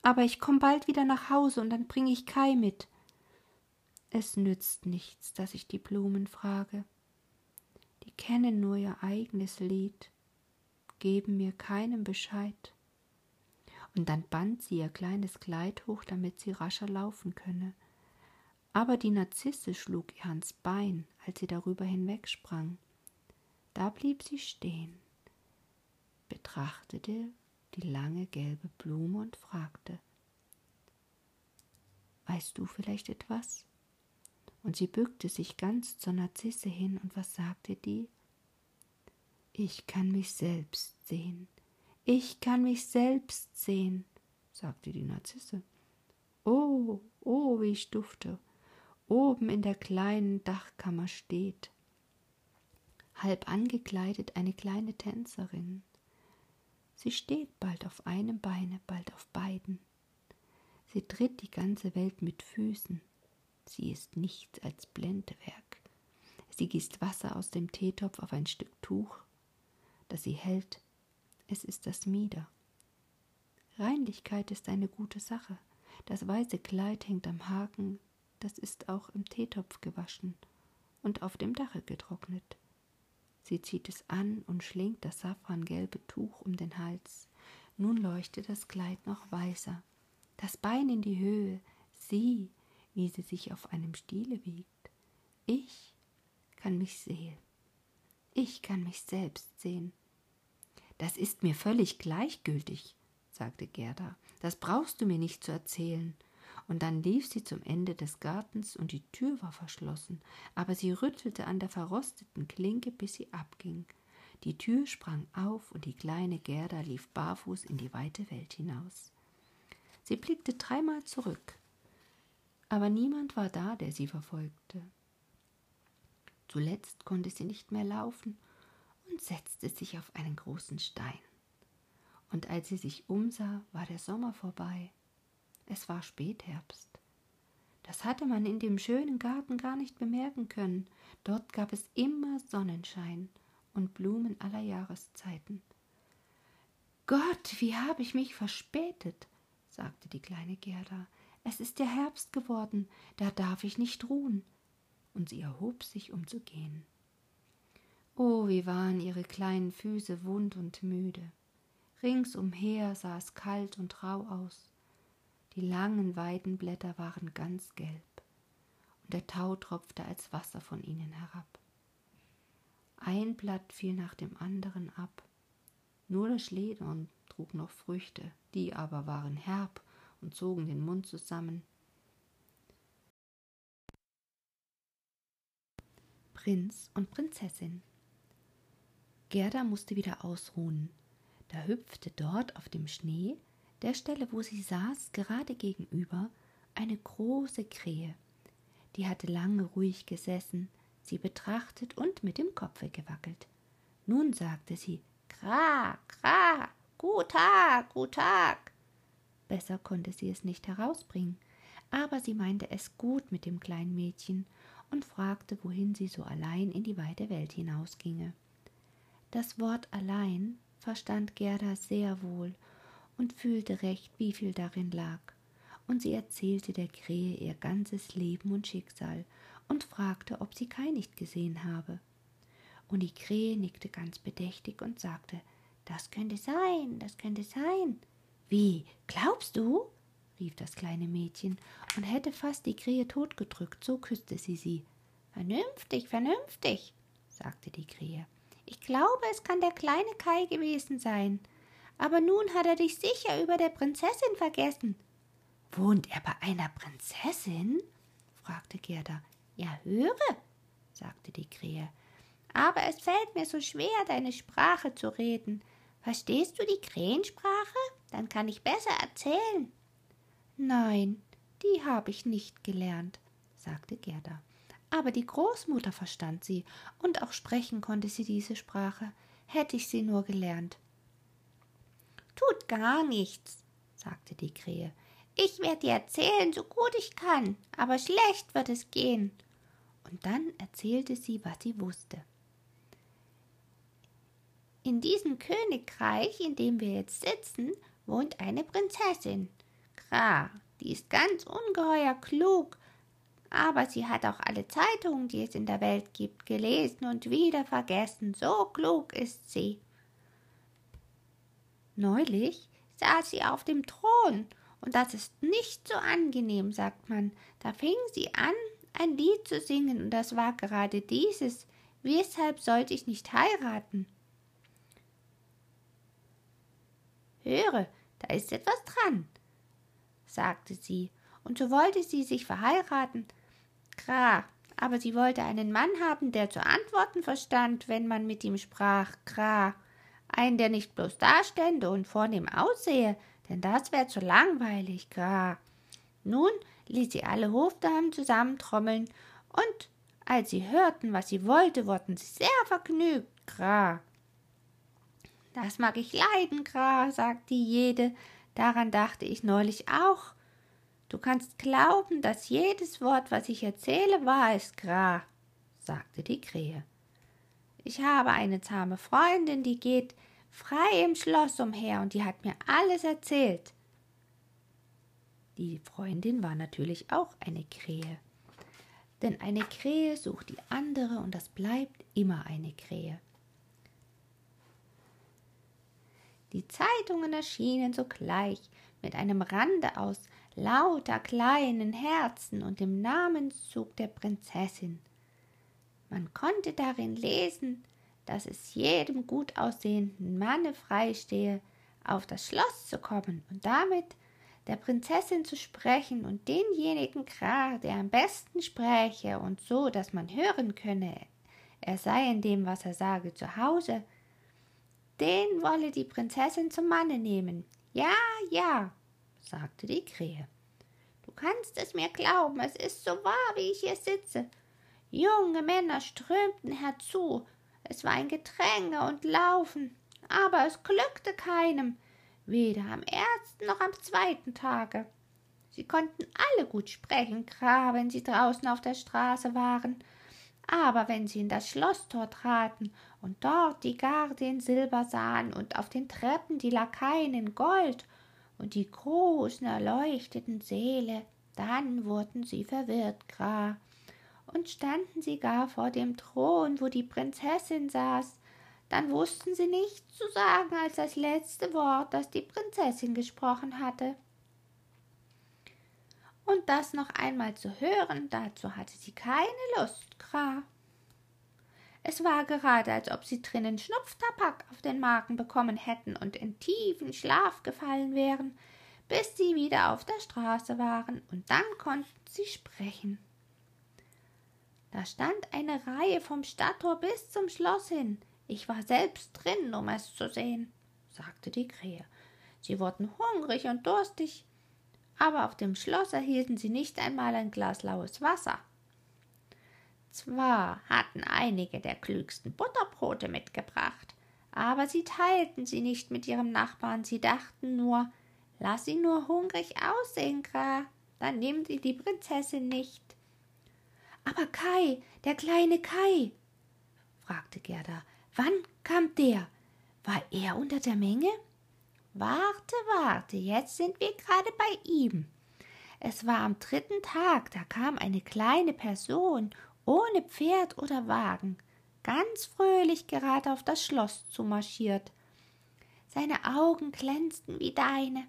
Aber ich komm bald wieder nach Hause und dann bring ich Kai mit. Es nützt nichts, dass ich die Blumen frage. Die kennen nur ihr eigenes Lied, geben mir keinen Bescheid. Und dann band sie ihr kleines Kleid hoch, damit sie rascher laufen könne. Aber die Narzisse schlug ihr ans Bein, als sie darüber hinwegsprang. Da blieb sie stehen betrachtete die lange gelbe Blume und fragte Weißt du vielleicht etwas? Und sie bückte sich ganz zur Narzisse hin, und was sagte die? Ich kann mich selbst sehen. Ich kann mich selbst sehen, sagte die Narzisse. Oh, oh, wie ich dufte. Oben in der kleinen Dachkammer steht, halb angekleidet eine kleine Tänzerin. Sie steht bald auf einem Beine, bald auf beiden. Sie tritt die ganze Welt mit Füßen. Sie ist nichts als Blendwerk. Sie gießt Wasser aus dem Teetopf auf ein Stück Tuch, das sie hält. Es ist das Mieder. Reinlichkeit ist eine gute Sache. Das weiße Kleid hängt am Haken, das ist auch im Teetopf gewaschen und auf dem Dache getrocknet. Sie zieht es an und schlingt das safrangelbe Tuch um den Hals. Nun leuchtet das Kleid noch weißer. Das Bein in die Höhe. Sieh, wie sie sich auf einem Stiele wiegt. Ich kann mich sehen. Ich kann mich selbst sehen. Das ist mir völlig gleichgültig, sagte Gerda. Das brauchst du mir nicht zu erzählen und dann lief sie zum Ende des Gartens und die Tür war verschlossen, aber sie rüttelte an der verrosteten Klinke, bis sie abging. Die Tür sprang auf und die kleine Gerda lief barfuß in die weite Welt hinaus. Sie blickte dreimal zurück, aber niemand war da, der sie verfolgte. Zuletzt konnte sie nicht mehr laufen und setzte sich auf einen großen Stein. Und als sie sich umsah, war der Sommer vorbei es war Spätherbst. Das hatte man in dem schönen Garten gar nicht bemerken können. Dort gab es immer Sonnenschein und Blumen aller Jahreszeiten. Gott, wie habe ich mich verspätet, sagte die kleine Gerda. Es ist ja Herbst geworden, da darf ich nicht ruhen. Und sie erhob sich, um zu gehen. Oh, wie waren ihre kleinen Füße wund und müde. Ringsumher sah es kalt und rau aus. Die langen Weidenblätter waren ganz gelb, und der Tau tropfte als Wasser von ihnen herab. Ein Blatt fiel nach dem anderen ab. Nur das Schledorn trug noch Früchte, die aber waren herb und zogen den Mund zusammen. Prinz und Prinzessin. Gerda musste wieder ausruhen. Da hüpfte dort auf dem Schnee der Stelle, wo sie saß, gerade gegenüber, eine große Krähe. Die hatte lange ruhig gesessen, sie betrachtet und mit dem Kopfe gewackelt. Nun sagte sie Kra, Kra, Gut Tag, Gut Tag. Besser konnte sie es nicht herausbringen, aber sie meinte es gut mit dem kleinen Mädchen und fragte, wohin sie so allein in die weite Welt hinausginge. Das Wort allein verstand Gerda sehr wohl und fühlte recht, wie viel darin lag. Und sie erzählte der Krähe ihr ganzes Leben und Schicksal und fragte, ob sie Kai nicht gesehen habe. Und die Krähe nickte ganz bedächtig und sagte, das könnte sein, das könnte sein. Wie, glaubst du? rief das kleine Mädchen und hätte fast die Krähe totgedrückt, so küsste sie sie. Vernünftig, vernünftig, sagte die Krähe. Ich glaube, es kann der kleine Kai gewesen sein. Aber nun hat er dich sicher über der Prinzessin vergessen. Wohnt er bei einer Prinzessin? fragte Gerda. Ja, höre, sagte die Krähe. Aber es fällt mir so schwer, deine Sprache zu reden. Verstehst du die Krähensprache? Dann kann ich besser erzählen. Nein, die habe ich nicht gelernt, sagte Gerda. Aber die Großmutter verstand sie, und auch sprechen konnte sie diese Sprache, hätte ich sie nur gelernt. Tut gar nichts, sagte die Krähe. Ich werde dir erzählen, so gut ich kann, aber schlecht wird es gehen. Und dann erzählte sie, was sie wusste. In diesem Königreich, in dem wir jetzt sitzen, wohnt eine Prinzessin. Gra, die ist ganz ungeheuer klug, aber sie hat auch alle Zeitungen, die es in der Welt gibt, gelesen und wieder vergessen. So klug ist sie. Neulich saß sie auf dem Thron, und das ist nicht so angenehm, sagt man. Da fing sie an, ein Lied zu singen, und das war gerade dieses. Weshalb sollte ich nicht heiraten? Höre, da ist etwas dran, sagte sie, und so wollte sie sich verheiraten. Kra, aber sie wollte einen Mann haben, der zu antworten verstand, wenn man mit ihm sprach. Kra, einen, der nicht bloß dastände und vornehm aussehe, denn das wäre zu langweilig. Kra. Nun ließ sie alle Hofdamen zusammentrommeln, und als sie hörten, was sie wollte, wurden sie sehr vergnügt. Kra. Das mag ich leiden, Gra, sagte jede, daran dachte ich neulich auch. Du kannst glauben, dass jedes Wort, was ich erzähle, wahr ist, Gra, sagte die Krähe. Ich habe eine zahme Freundin, die geht frei im Schloss umher und die hat mir alles erzählt. Die Freundin war natürlich auch eine Krähe. Denn eine Krähe sucht die andere und das bleibt immer eine Krähe. Die Zeitungen erschienen sogleich mit einem Rande aus lauter kleinen Herzen und dem Namenszug der Prinzessin. Man konnte darin lesen, dass es jedem gut aussehenden Manne freistehe, auf das Schloss zu kommen und damit der Prinzessin zu sprechen und denjenigen Krar, der am besten spräche und so, dass man hören könne, er sei in dem, was er sage, zu Hause, den wolle die Prinzessin zum Manne nehmen. Ja, ja, sagte die Krähe. Du kannst es mir glauben, es ist so wahr, wie ich hier sitze. Junge Männer strömten herzu, es war ein Gedränge und Laufen, aber es glückte keinem, weder am ersten noch am zweiten Tage. Sie konnten alle gut sprechen, Gra, wenn sie draußen auf der Straße waren, aber wenn sie in das Schlosstor traten und dort die Garde in Silber sahen und auf den Treppen die Lakaien in Gold und die großen erleuchteten Säle, dann wurden sie verwirrt, Gra, und standen sie gar vor dem Thron, wo die Prinzessin saß, dann wussten sie nichts zu sagen als das letzte Wort, das die Prinzessin gesprochen hatte. Und das noch einmal zu hören, dazu hatte sie keine Lust, Gra. Es war gerade, als ob sie drinnen Schnupftabak auf den Magen bekommen hätten und in tiefen Schlaf gefallen wären, bis sie wieder auf der Straße waren, und dann konnten sie sprechen. Da stand eine Reihe vom Stadttor bis zum Schloss hin. Ich war selbst drin, um es zu sehen, sagte die Krähe. Sie wurden hungrig und durstig, aber auf dem Schloss erhielten sie nicht einmal ein Glas laues Wasser. Zwar hatten einige der klügsten Butterbrote mitgebracht, aber sie teilten sie nicht mit ihrem Nachbarn, sie dachten nur, lass sie nur hungrig aussehen, Gra, dann nimmt sie die Prinzessin nicht. Aber Kai, der kleine Kai, fragte Gerda, wann kam der? War er unter der Menge? Warte, warte, jetzt sind wir gerade bei ihm. Es war am dritten Tag, da kam eine kleine Person ohne Pferd oder Wagen, ganz fröhlich gerade auf das Schloss zumarschiert. Seine Augen glänzten wie deine.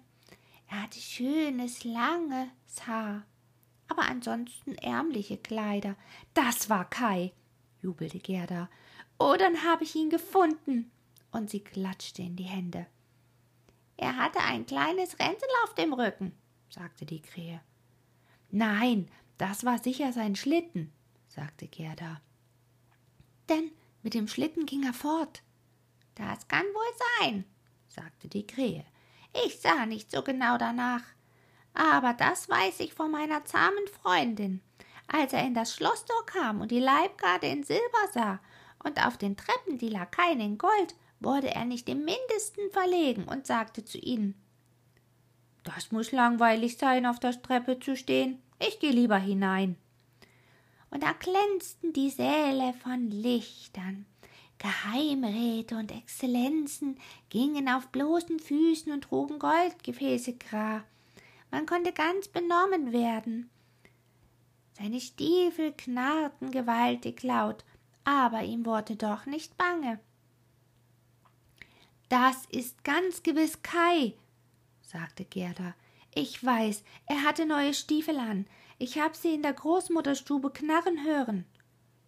Er hatte schönes, langes Haar, aber ansonsten ärmliche Kleider. Das war Kai, jubelte Gerda. Oh, dann habe ich ihn gefunden. Und sie klatschte in die Hände. Er hatte ein kleines Ränzel auf dem Rücken, sagte die Krähe. Nein, das war sicher sein Schlitten, sagte Gerda. Denn mit dem Schlitten ging er fort. Das kann wohl sein, sagte die Krähe. Ich sah nicht so genau danach. Aber das weiß ich von meiner zahmen Freundin. Als er in das Schlosstor kam und die Leibgarde in Silber sah und auf den Treppen die Lakaien in Gold, wurde er nicht im mindesten verlegen und sagte zu ihnen Das muss langweilig sein, auf der Treppe zu stehen. Ich gehe lieber hinein. Und da glänzten die Säle von Lichtern. Geheimräte und Exzellenzen gingen auf bloßen Füßen und trugen Goldgefäße grah. Man konnte ganz benommen werden. Seine Stiefel knarrten gewaltig laut, aber ihm wurde doch nicht bange. Das ist ganz gewiss Kai, sagte Gerda. Ich weiß, er hatte neue Stiefel an. Ich hab sie in der Großmutterstube knarren hören.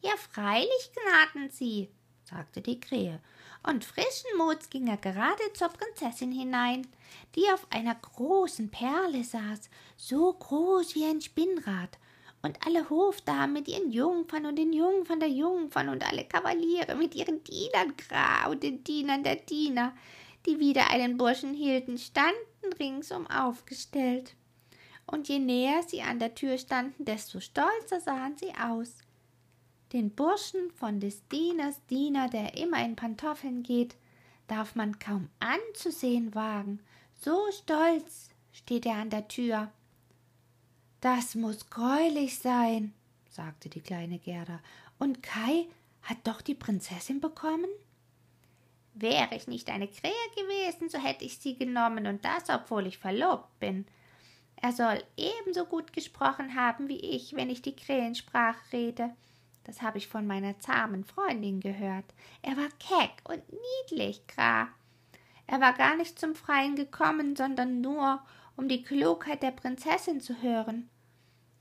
Ja, freilich knarrten sie, sagte die Krähe, und frischen Muts ging er gerade zur Prinzessin hinein, die auf einer großen Perle saß, so groß wie ein Spinnrad, und alle Hofdamen mit ihren Jungfern und den Jungfern der Jungfern und alle Kavaliere mit ihren Dienern Gra und den Dienern der Diener, die wieder einen Burschen hielten, standen ringsum aufgestellt. Und je näher sie an der Tür standen, desto stolzer sahen sie aus. Den Burschen von des Dieners Diener, der immer in Pantoffeln geht, darf man kaum anzusehen wagen. So stolz steht er an der Tür. Das muss greulich sein, sagte die kleine Gerda. Und Kai hat doch die Prinzessin bekommen? Wäre ich nicht eine Krähe gewesen, so hätte ich sie genommen, und das, obwohl ich verlobt bin. Er soll ebenso gut gesprochen haben wie ich, wenn ich die Krähensprache rede. Das habe ich von meiner zahmen Freundin gehört. Er war keck und niedlich, Gra. Er war gar nicht zum Freien gekommen, sondern nur, um die Klugheit der Prinzessin zu hören.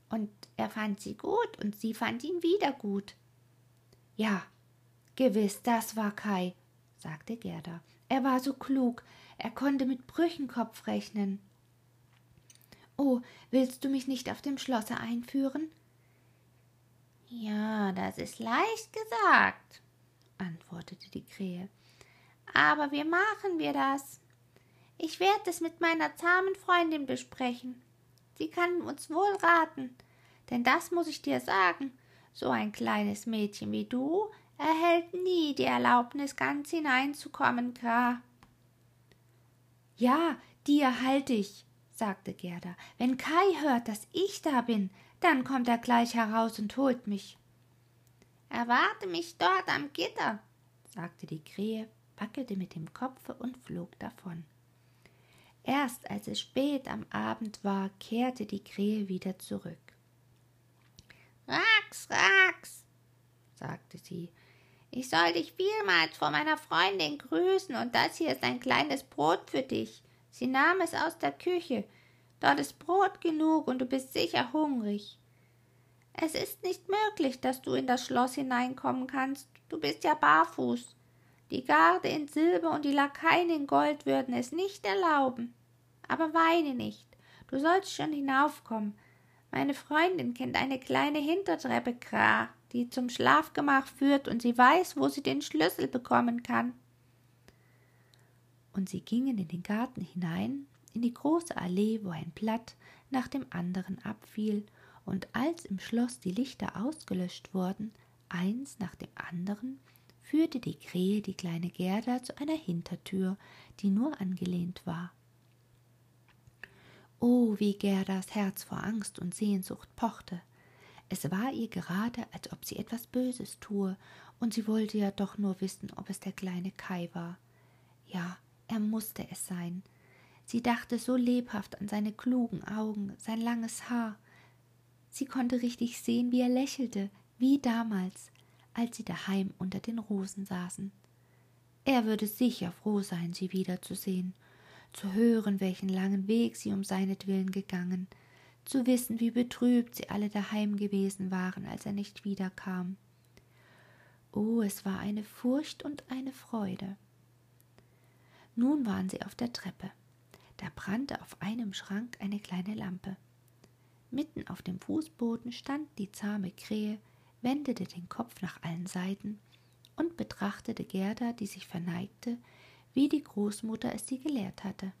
Und er fand sie gut und sie fand ihn wieder gut. Ja, gewiss, das war Kai, sagte Gerda. Er war so klug, er konnte mit Brüchenkopf rechnen. Oh, willst du mich nicht auf dem Schlosse einführen? Ja, das ist leicht gesagt, antwortete die Krähe. Aber wie machen wir das? Ich werde es mit meiner zahmen Freundin besprechen. Sie kann uns wohl raten, denn das muss ich dir sagen, so ein kleines Mädchen wie du erhält nie die Erlaubnis, ganz hineinzukommen, Gra. Ja, die erhalte ich, sagte Gerda. Wenn Kai hört, dass ich da bin, dann kommt er gleich heraus und holt mich. Erwarte mich dort am Gitter, sagte die Krähe, wackelte mit dem Kopfe und flog davon. Erst als es spät am Abend war, kehrte die Krähe wieder zurück. Rax, Rax, sagte sie, ich soll dich vielmals vor meiner Freundin grüßen, und das hier ist ein kleines Brot für dich. Sie nahm es aus der Küche. Dort ist Brot genug, und du bist sicher hungrig. Es ist nicht möglich, dass du in das Schloss hineinkommen kannst. Du bist ja barfuß. Die Garde in Silber und die Lakaien in Gold würden es nicht erlauben. Aber weine nicht. Du sollst schon hinaufkommen. Meine Freundin kennt eine kleine Hintertreppe, Kra, die zum Schlafgemach führt, und sie weiß, wo sie den Schlüssel bekommen kann. Und sie gingen in den Garten hinein, in die große Allee, wo ein Blatt nach dem anderen abfiel, und als im Schloss die Lichter ausgelöscht wurden, eins nach dem anderen, führte die Krähe die kleine Gerda zu einer Hintertür, die nur angelehnt war. Oh, wie Gerdas Herz vor Angst und Sehnsucht pochte. Es war ihr gerade, als ob sie etwas Böses tue, und sie wollte ja doch nur wissen, ob es der kleine Kai war. Ja, er musste es sein. Sie dachte so lebhaft an seine klugen Augen, sein langes Haar. Sie konnte richtig sehen, wie er lächelte, wie damals, als sie daheim unter den Rosen saßen. Er würde sicher froh sein, sie wiederzusehen, zu hören, welchen langen Weg sie um seinetwillen gegangen, zu wissen, wie betrübt sie alle daheim gewesen waren, als er nicht wiederkam. Oh, es war eine Furcht und eine Freude. Nun waren sie auf der Treppe. Da brannte auf einem Schrank eine kleine Lampe. Mitten auf dem Fußboden stand die zahme Krähe, wendete den Kopf nach allen Seiten und betrachtete Gerda, die sich verneigte, wie die Großmutter es sie gelehrt hatte.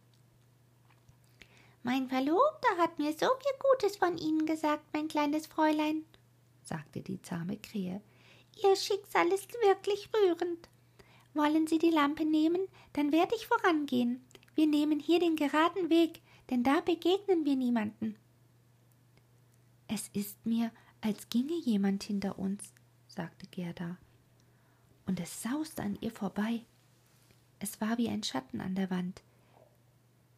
Mein Verlobter hat mir so viel Gutes von Ihnen gesagt, mein kleines Fräulein, sagte die zahme Krähe. Ihr Schicksal ist wirklich rührend. Wollen Sie die Lampe nehmen, dann werde ich vorangehen. Wir nehmen hier den geraden Weg, denn da begegnen wir niemanden. Es ist mir, als ginge jemand hinter uns, sagte Gerda und es sauste an ihr vorbei. Es war wie ein Schatten an der Wand.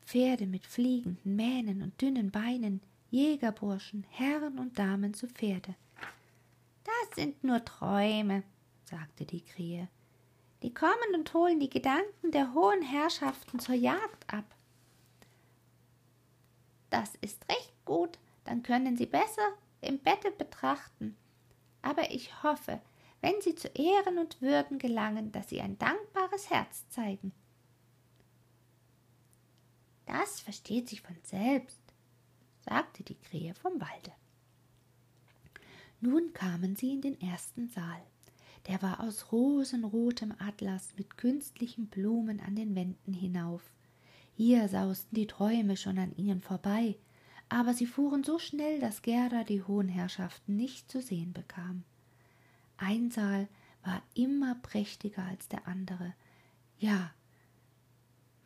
Pferde mit fliegenden Mähnen und dünnen Beinen, Jägerburschen, Herren und Damen zu Pferde. Das sind nur Träume, sagte die Krähe. Die kommen und holen die Gedanken der hohen Herrschaften zur Jagd ab. Das ist recht gut, dann können sie besser im Bette betrachten. Aber ich hoffe, wenn sie zu Ehren und Würden gelangen, dass sie ein dankbares Herz zeigen. Das versteht sich von selbst, sagte die Krähe vom Walde. Nun kamen sie in den ersten Saal. Der war aus rosenrotem Atlas mit künstlichen Blumen an den Wänden hinauf. Hier sausten die Träume schon an ihnen vorbei, aber sie fuhren so schnell, dass Gerda die hohen Herrschaften nicht zu sehen bekam. Ein Saal war immer prächtiger als der andere. Ja,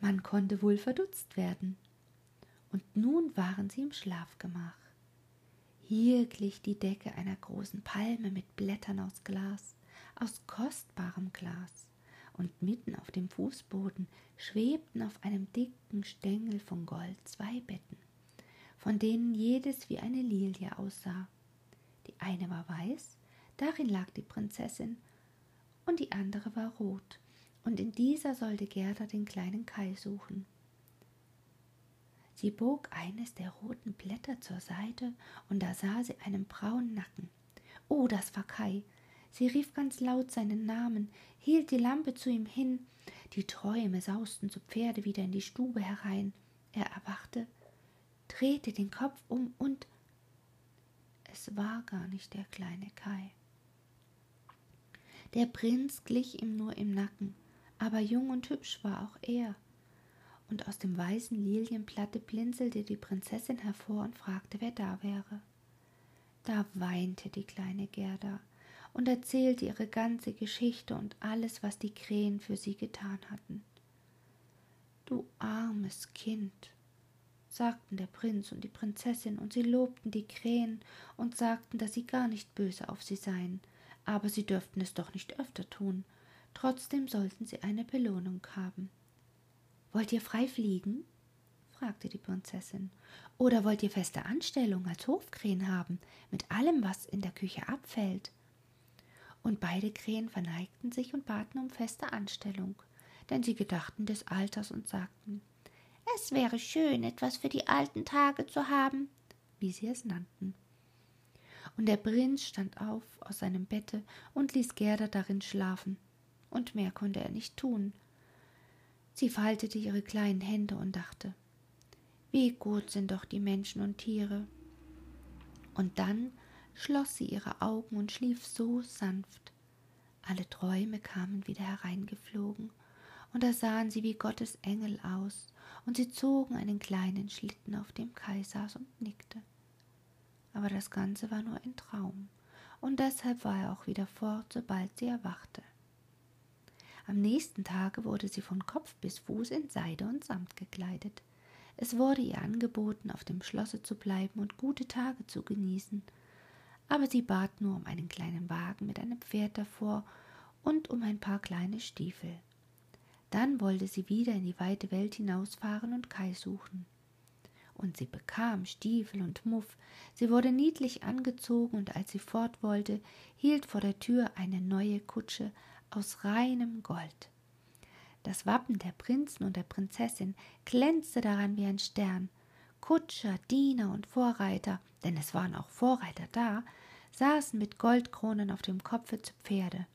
man konnte wohl verdutzt werden. Und nun waren sie im Schlafgemach. Hier glich die Decke einer großen Palme mit Blättern aus Glas, aus kostbarem Glas, und mitten auf dem Fußboden schwebten auf einem dicken Stängel von Gold zwei Betten, von denen jedes wie eine Lilie aussah. Die eine war weiß, Darin lag die Prinzessin, und die andere war rot, und in dieser sollte Gerda den kleinen Kai suchen. Sie bog eines der roten Blätter zur Seite, und da sah sie einen braunen Nacken. Oh, das war Kai. Sie rief ganz laut seinen Namen, hielt die Lampe zu ihm hin. Die Träume sausten zu Pferde wieder in die Stube herein. Er erwachte, drehte den Kopf um und es war gar nicht der kleine Kai. Der Prinz glich ihm nur im Nacken, aber jung und hübsch war auch er. Und aus dem weißen Lilienblatte blinzelte die Prinzessin hervor und fragte, wer da wäre. Da weinte die kleine Gerda und erzählte ihre ganze Geschichte und alles, was die Krähen für sie getan hatten. Du armes Kind, sagten der Prinz und die Prinzessin, und sie lobten die Krähen und sagten, dass sie gar nicht böse auf sie seien, aber sie dürften es doch nicht öfter tun. Trotzdem sollten sie eine Belohnung haben. Wollt ihr frei fliegen? fragte die Prinzessin. Oder wollt ihr feste Anstellung als Hofkrähen haben, mit allem, was in der Küche abfällt? Und beide Krähen verneigten sich und baten um feste Anstellung, denn sie gedachten des Alters und sagten, es wäre schön, etwas für die alten Tage zu haben, wie sie es nannten und der Prinz stand auf aus seinem Bette und ließ Gerda darin schlafen, und mehr konnte er nicht tun. Sie faltete ihre kleinen Hände und dachte, wie gut sind doch die Menschen und Tiere. Und dann schloss sie ihre Augen und schlief so sanft. Alle Träume kamen wieder hereingeflogen, und da sahen sie wie Gottes Engel aus, und sie zogen einen kleinen Schlitten, auf dem Kai saß und nickte aber das Ganze war nur ein Traum, und deshalb war er auch wieder fort, sobald sie erwachte. Am nächsten Tage wurde sie von Kopf bis Fuß in Seide und Samt gekleidet. Es wurde ihr angeboten, auf dem Schlosse zu bleiben und gute Tage zu genießen, aber sie bat nur um einen kleinen Wagen mit einem Pferd davor und um ein paar kleine Stiefel. Dann wollte sie wieder in die weite Welt hinausfahren und Kai suchen. Und sie bekam Stiefel und Muff, sie wurde niedlich angezogen, und als sie fort wollte, hielt vor der Tür eine neue Kutsche aus reinem Gold. Das Wappen der Prinzen und der Prinzessin glänzte daran wie ein Stern. Kutscher, Diener und Vorreiter, denn es waren auch Vorreiter da, saßen mit Goldkronen auf dem Kopfe zu Pferde.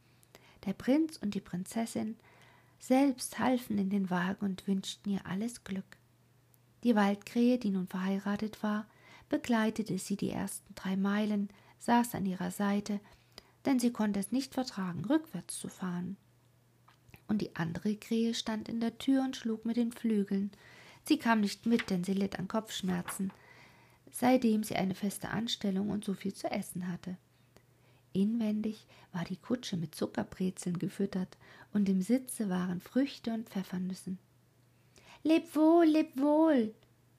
Der Prinz und die Prinzessin selbst halfen in den Wagen und wünschten ihr alles Glück. Die Waldkrähe, die nun verheiratet war, begleitete sie die ersten drei Meilen, saß an ihrer Seite, denn sie konnte es nicht vertragen, rückwärts zu fahren. Und die andere Krähe stand in der Tür und schlug mit den Flügeln. Sie kam nicht mit, denn sie litt an Kopfschmerzen, seitdem sie eine feste Anstellung und so viel zu essen hatte. Inwendig war die Kutsche mit Zuckerbrezeln gefüttert, und im Sitze waren Früchte und Pfeffernüssen. Leb wohl, leb wohl,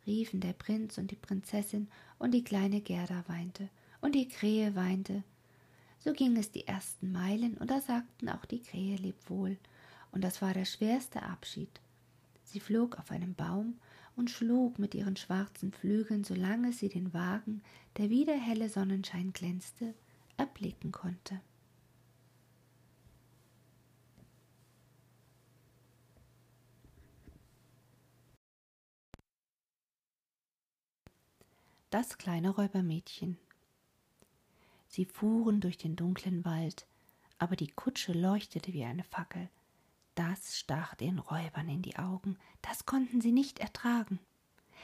riefen der Prinz und die Prinzessin, und die kleine Gerda weinte, und die Krähe weinte. So ging es die ersten Meilen, und da sagten auch die Krähe leb wohl, und das war der schwerste Abschied. Sie flog auf einem Baum und schlug mit ihren schwarzen Flügeln, solange sie den Wagen, der wie der helle Sonnenschein glänzte, erblicken konnte. Das kleine Räubermädchen. Sie fuhren durch den dunklen Wald, aber die Kutsche leuchtete wie eine Fackel. Das stach den Räubern in die Augen, das konnten sie nicht ertragen.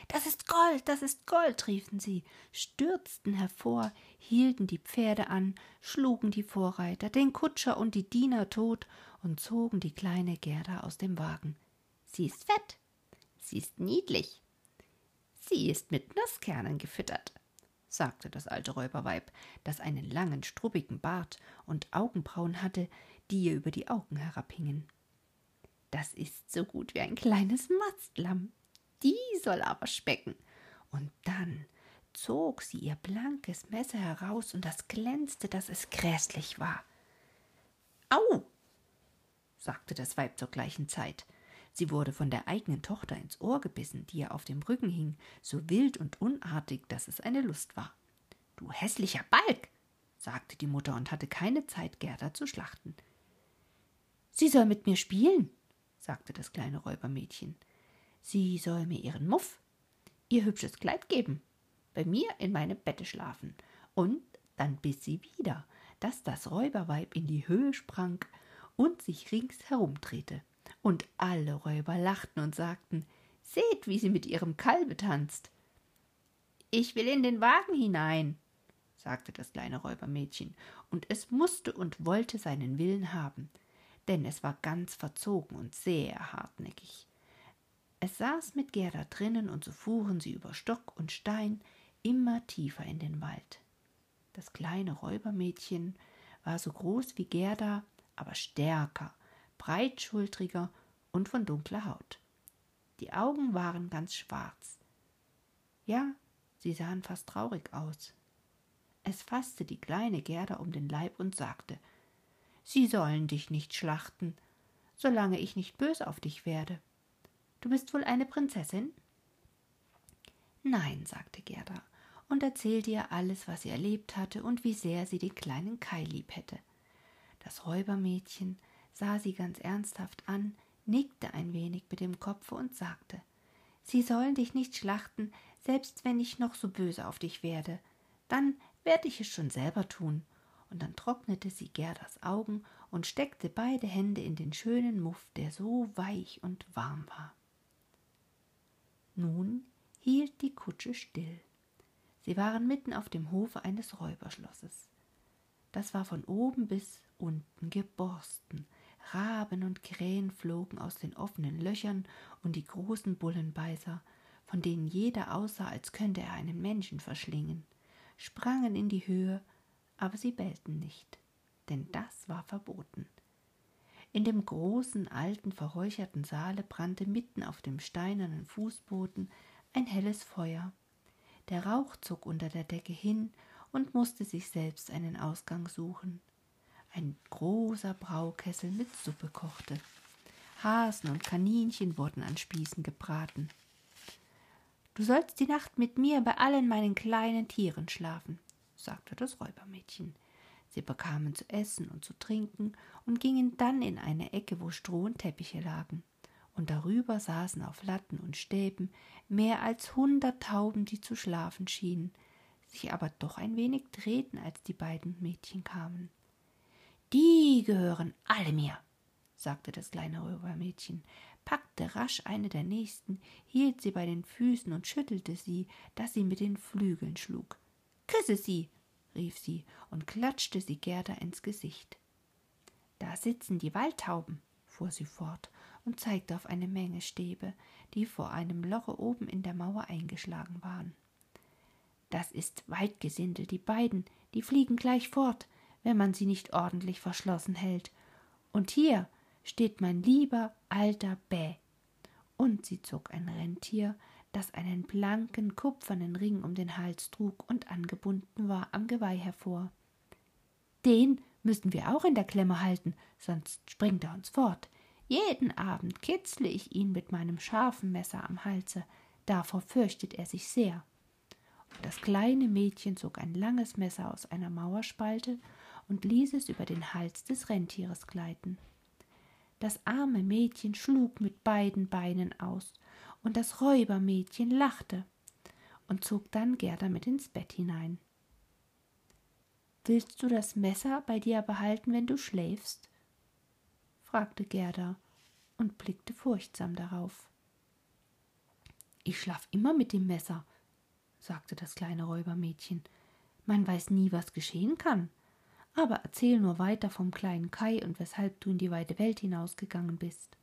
Das ist Gold, das ist Gold, riefen sie, stürzten hervor, hielten die Pferde an, schlugen die Vorreiter, den Kutscher und die Diener tot und zogen die kleine Gerda aus dem Wagen. Sie ist fett, sie ist niedlich, sie ist mit Nusskernen gefüttert, sagte das alte Räuberweib, das einen langen, struppigen Bart und Augenbrauen hatte, die ihr über die Augen herabhingen. Das ist so gut wie ein kleines Mastlamm die soll aber specken. Und dann zog sie ihr blankes Messer heraus und das glänzte, dass es gräßlich war. Au! sagte das Weib zur gleichen Zeit. Sie wurde von der eigenen Tochter ins Ohr gebissen, die ihr auf dem Rücken hing, so wild und unartig, dass es eine Lust war. Du hässlicher Balk! sagte die Mutter und hatte keine Zeit, Gerda zu schlachten. Sie soll mit mir spielen, sagte das kleine Räubermädchen. Sie soll mir ihren Muff, ihr hübsches Kleid geben, bei mir in meinem Bette schlafen. Und dann biss sie wieder, dass das Räuberweib in die Höhe sprang und sich rings herumdrehte. Und alle Räuber lachten und sagten, Seht, wie sie mit ihrem Kalbe tanzt. Ich will in den Wagen hinein, sagte das kleine Räubermädchen, und es musste und wollte seinen Willen haben, denn es war ganz verzogen und sehr hartnäckig. Es saß mit Gerda drinnen, und so fuhren sie über Stock und Stein immer tiefer in den Wald. Das kleine Räubermädchen war so groß wie Gerda, aber stärker, breitschultriger und von dunkler Haut. Die Augen waren ganz schwarz. Ja, sie sahen fast traurig aus. Es fasste die kleine Gerda um den Leib und sagte Sie sollen dich nicht schlachten, solange ich nicht bös auf dich werde. Du bist wohl eine Prinzessin? Nein, sagte Gerda und erzählte ihr alles, was sie erlebt hatte und wie sehr sie den kleinen Kai lieb hätte. Das Räubermädchen sah sie ganz ernsthaft an, nickte ein wenig mit dem Kopfe und sagte Sie sollen dich nicht schlachten, selbst wenn ich noch so böse auf dich werde. Dann werde ich es schon selber tun. Und dann trocknete sie Gerdas Augen und steckte beide Hände in den schönen Muff, der so weich und warm war. Nun hielt die Kutsche still. Sie waren mitten auf dem Hofe eines Räuberschlosses. Das war von oben bis unten geborsten. Raben und Krähen flogen aus den offenen Löchern, und die großen Bullenbeißer, von denen jeder aussah, als könnte er einen Menschen verschlingen, sprangen in die Höhe, aber sie bellten nicht, denn das war verboten. In dem großen, alten, verräucherten Saale brannte mitten auf dem steinernen Fußboden ein helles Feuer. Der Rauch zog unter der Decke hin und musste sich selbst einen Ausgang suchen. Ein großer Braukessel mit Suppe kochte. Hasen und Kaninchen wurden an Spießen gebraten. Du sollst die Nacht mit mir bei allen meinen kleinen Tieren schlafen, sagte das Räubermädchen. Sie bekamen zu essen und zu trinken und gingen dann in eine Ecke, wo Stroh und Teppiche lagen. Und darüber saßen auf Latten und Stäben mehr als hundert Tauben, die zu schlafen schienen, sich aber doch ein wenig drehten, als die beiden Mädchen kamen. Die gehören alle mir, sagte das kleine Räubermädchen, packte rasch eine der nächsten, hielt sie bei den Füßen und schüttelte sie, dass sie mit den Flügeln schlug. Küsse sie, rief sie und klatschte sie Gerda ins Gesicht. Da sitzen die Waldtauben, fuhr sie fort und zeigte auf eine Menge Stäbe, die vor einem Loche oben in der Mauer eingeschlagen waren. Das ist Waldgesindel, die beiden, die fliegen gleich fort, wenn man sie nicht ordentlich verschlossen hält. Und hier steht mein lieber alter Bä. Und sie zog ein Rentier, das einen blanken, kupfernen Ring um den Hals trug und angebunden war am Geweih hervor. Den müssen wir auch in der Klemme halten, sonst springt er uns fort. Jeden Abend kitzle ich ihn mit meinem scharfen Messer am Halse, davor fürchtet er sich sehr. Und das kleine Mädchen zog ein langes Messer aus einer Mauerspalte und ließ es über den Hals des Rentieres gleiten. Das arme Mädchen schlug mit beiden Beinen aus, und das Räubermädchen lachte und zog dann Gerda mit ins Bett hinein. Willst du das Messer bei dir behalten, wenn du schläfst? fragte Gerda und blickte furchtsam darauf. Ich schlaf immer mit dem Messer, sagte das kleine Räubermädchen. Man weiß nie, was geschehen kann. Aber erzähl nur weiter vom kleinen Kai und weshalb du in die weite Welt hinausgegangen bist.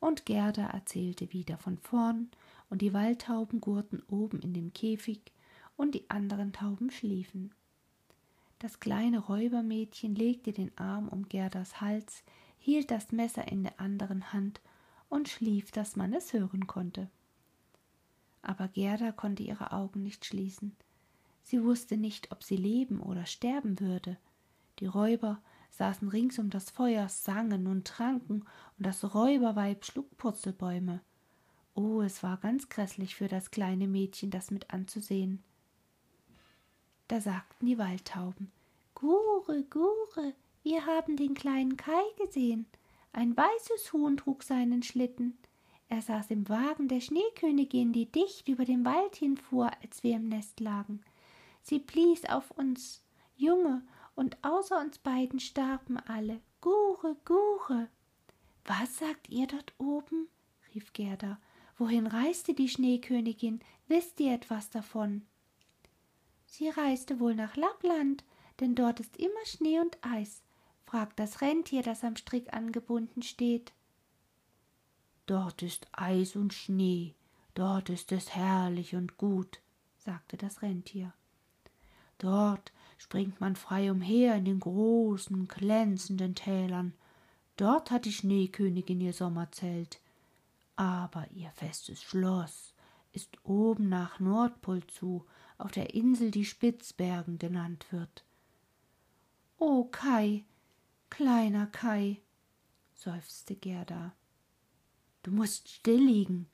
Und Gerda erzählte wieder von vorn, und die Waldtauben gurten oben in dem Käfig, und die anderen Tauben schliefen. Das kleine Räubermädchen legte den Arm um Gerdas Hals, hielt das Messer in der anderen Hand und schlief, dass man es hören konnte. Aber Gerda konnte ihre Augen nicht schließen. Sie wusste nicht, ob sie leben oder sterben würde, die Räuber saßen rings um das Feuer, sangen und tranken, und das Räuberweib schlug Purzelbäume. Oh, es war ganz grässlich für das kleine Mädchen, das mit anzusehen. Da sagten die Waldtauben Gure, Gure, wir haben den kleinen Kai gesehen. Ein weißes Huhn trug seinen Schlitten. Er saß im Wagen der Schneekönigin, die dicht über dem Wald hinfuhr, als wir im Nest lagen. Sie blies auf uns Junge und außer uns beiden starben alle. Gure, Gure. Was sagt ihr dort oben? rief Gerda. Wohin reiste die Schneekönigin? Wisst ihr etwas davon? Sie reiste wohl nach Lappland, denn dort ist immer Schnee und Eis, fragt das Rentier, das am Strick angebunden steht. Dort ist Eis und Schnee, dort ist es herrlich und gut, sagte das Rentier. Dort springt man frei umher in den großen, glänzenden Tälern. Dort hat die Schneekönigin ihr Sommerzelt. Aber ihr festes Schloss ist oben nach Nordpol zu, auf der Insel, die Spitzbergen genannt wird. O Kai, kleiner Kai, seufzte Gerda. Du musst still liegen,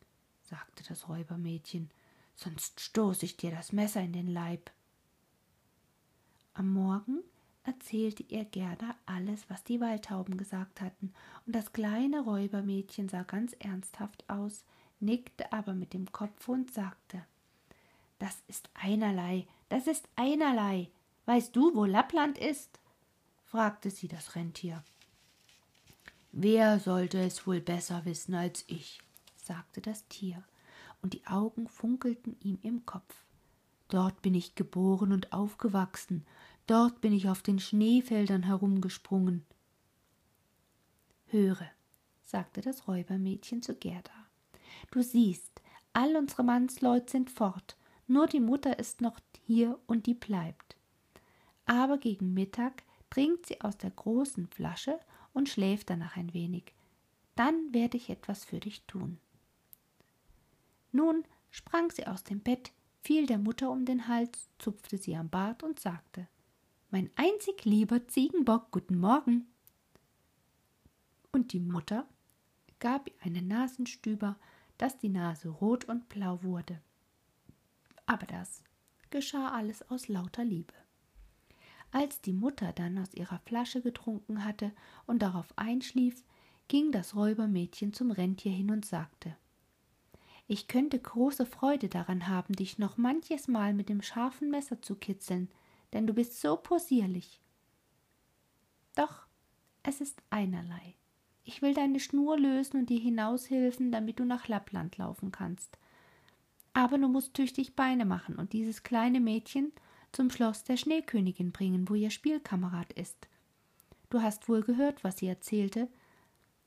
sagte das Räubermädchen, sonst stoß ich dir das Messer in den Leib. Am Morgen erzählte ihr Gerda alles, was die Waldtauben gesagt hatten, und das kleine Räubermädchen sah ganz ernsthaft aus, nickte aber mit dem Kopf und sagte Das ist einerlei, das ist einerlei. Weißt du, wo Lappland ist? fragte sie das Rentier. Wer sollte es wohl besser wissen als ich? sagte das Tier, und die Augen funkelten ihm im Kopf. Dort bin ich geboren und aufgewachsen, dort bin ich auf den Schneefeldern herumgesprungen. Höre, sagte das Räubermädchen zu Gerda, du siehst, all unsere Mannsleut sind fort, nur die Mutter ist noch hier und die bleibt. Aber gegen Mittag trinkt sie aus der großen Flasche und schläft danach ein wenig. Dann werde ich etwas für dich tun. Nun sprang sie aus dem Bett, fiel der Mutter um den Hals, zupfte sie am Bart und sagte Mein einzig lieber Ziegenbock, guten Morgen. Und die Mutter gab ihr einen Nasenstüber, dass die Nase rot und blau wurde. Aber das geschah alles aus lauter Liebe. Als die Mutter dann aus ihrer Flasche getrunken hatte und darauf einschlief, ging das Räubermädchen zum Rentier hin und sagte Ich könnte große Freude daran haben, dich noch manches Mal mit dem scharfen Messer zu kitzeln, denn du bist so possierlich. Doch es ist einerlei. Ich will deine Schnur lösen und dir hinaushelfen, damit du nach Lappland laufen kannst. Aber du musst tüchtig Beine machen und dieses kleine Mädchen zum Schloss der Schneekönigin bringen, wo ihr Spielkamerad ist. Du hast wohl gehört, was sie erzählte,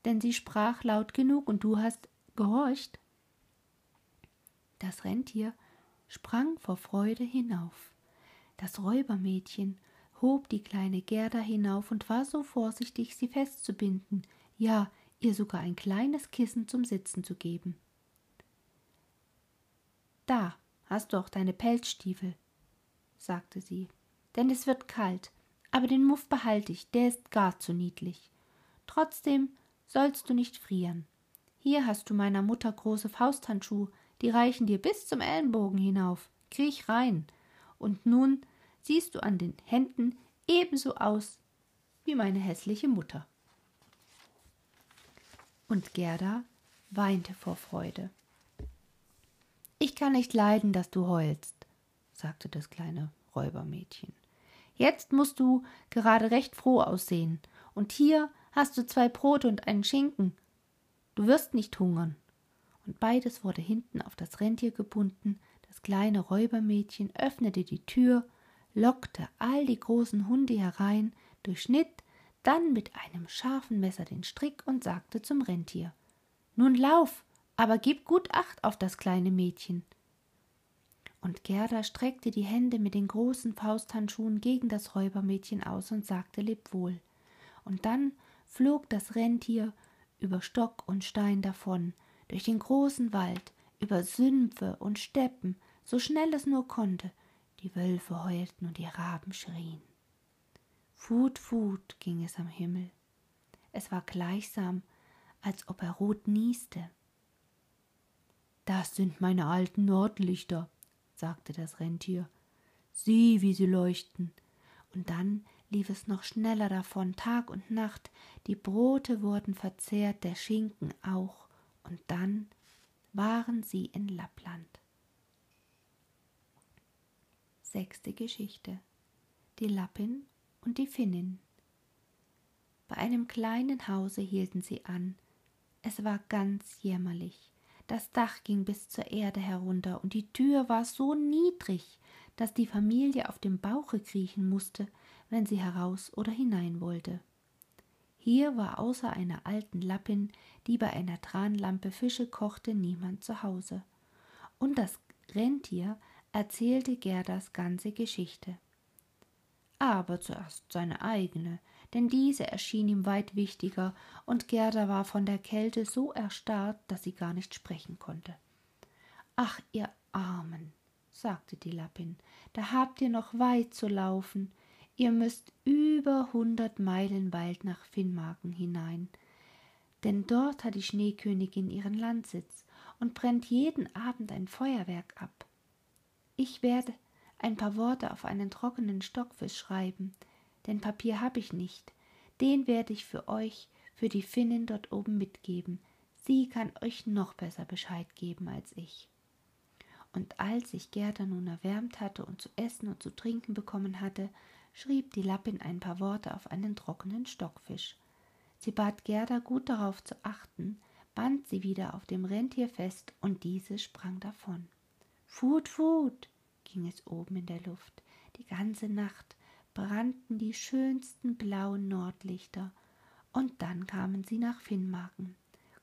denn sie sprach laut genug und du hast gehorcht. Das Rentier sprang vor Freude hinauf. Das Räubermädchen hob die kleine Gerda hinauf und war so vorsichtig, sie festzubinden, ja, ihr sogar ein kleines Kissen zum Sitzen zu geben. Da hast du auch deine Pelzstiefel, sagte sie, denn es wird kalt, aber den Muff behalte ich, der ist gar zu niedlich. Trotzdem sollst du nicht frieren. Hier hast du meiner Mutter große Fausthandschuhe, die reichen dir bis zum Ellenbogen hinauf. Kriech rein. Und nun siehst du an den Händen ebenso aus wie meine hässliche Mutter. Und Gerda weinte vor Freude. Ich kann nicht leiden, dass du heulst, sagte das kleine Räubermädchen. Jetzt musst du gerade recht froh aussehen, und hier hast du zwei Brote und einen Schinken. Du wirst nicht hungern. Und beides wurde hinten auf das Rentier gebunden, das kleine Räubermädchen öffnete die Tür, lockte all die großen Hunde herein, durchschnitt dann mit einem scharfen Messer den Strick und sagte zum Rentier Nun lauf, aber gib gut Acht auf das kleine Mädchen. Und Gerda streckte die Hände mit den großen Fausthandschuhen gegen das Räubermädchen aus und sagte Lebwohl. Und dann flog das Rentier über Stock und Stein davon, durch den großen Wald, über Sümpfe und Steppen, so schnell es nur konnte. Die Wölfe heulten und die Raben schrien. Fut, fut ging es am Himmel. Es war gleichsam, als ob er rot nieste. Das sind meine alten Nordlichter, sagte das Rentier. Sieh, wie sie leuchten. Und dann lief es noch schneller davon, Tag und Nacht, die Brote wurden verzehrt, der Schinken auch, und dann waren sie in Lappland. Sechste Geschichte Die Lappin und die Finnin. Bei einem kleinen Hause hielten sie an. Es war ganz jämmerlich. Das Dach ging bis zur Erde herunter und die Tür war so niedrig, dass die Familie auf dem Bauche kriechen musste, wenn sie heraus oder hinein wollte. Hier war außer einer alten Lappin, die bei einer Tranlampe Fische kochte, niemand zu Hause. Und das Rentier erzählte Gerdas ganze Geschichte aber zuerst seine eigene, denn diese erschien ihm weit wichtiger, und Gerda war von der Kälte so erstarrt, dass sie gar nicht sprechen konnte. Ach, ihr Armen, sagte die Lappin, da habt ihr noch weit zu laufen. Ihr müsst über hundert Meilen weit nach Finnmarken hinein, denn dort hat die Schneekönigin ihren Landsitz und brennt jeden Abend ein Feuerwerk ab. Ich werde ein paar Worte auf einen trockenen Stockfisch schreiben, denn Papier habe ich nicht. Den werde ich für euch, für die Finnen dort oben mitgeben. Sie kann euch noch besser Bescheid geben als ich. Und als sich Gerda nun erwärmt hatte und zu essen und zu trinken bekommen hatte, schrieb die Lappin ein paar Worte auf einen trockenen Stockfisch. Sie bat Gerda gut darauf zu achten, band sie wieder auf dem Rentier fest, und diese sprang davon. Fut, fut, ging es oben in der Luft. Die ganze Nacht brannten die schönsten blauen Nordlichter, und dann kamen sie nach Finnmarken,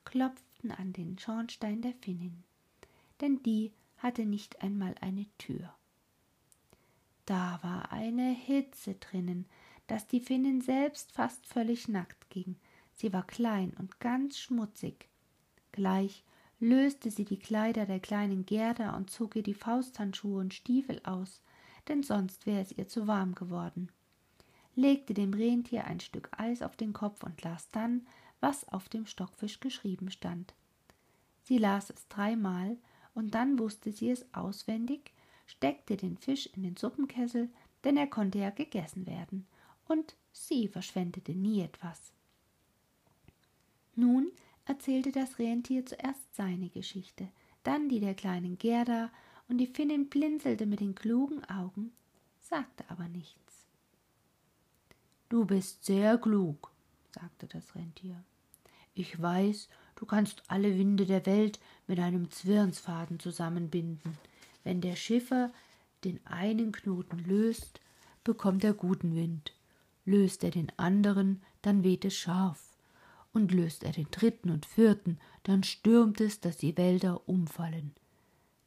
klopften an den Schornstein der Finnin, denn die hatte nicht einmal eine Tür. Da war eine Hitze drinnen, dass die Finnin selbst fast völlig nackt ging. Sie war klein und ganz schmutzig. Gleich löste sie die Kleider der kleinen Gerda und zog ihr die Fausthandschuhe und Stiefel aus, denn sonst wäre es ihr zu warm geworden, legte dem Rentier ein Stück Eis auf den Kopf und las dann, was auf dem Stockfisch geschrieben stand. Sie las es dreimal, und dann wusste sie es auswendig, steckte den Fisch in den Suppenkessel, denn er konnte ja gegessen werden, und sie verschwendete nie etwas. Nun erzählte das Rentier zuerst seine Geschichte, dann die der kleinen Gerda, und die Finnin blinzelte mit den klugen Augen, sagte aber nichts. Du bist sehr klug, sagte das Rentier. Ich weiß, du kannst alle Winde der Welt mit einem Zwirnsfaden zusammenbinden. Wenn der Schiffer den einen Knoten löst, bekommt er guten Wind. Löst er den anderen, dann weht es scharf. Und löst er den dritten und vierten, dann stürmt es, dass die Wälder umfallen.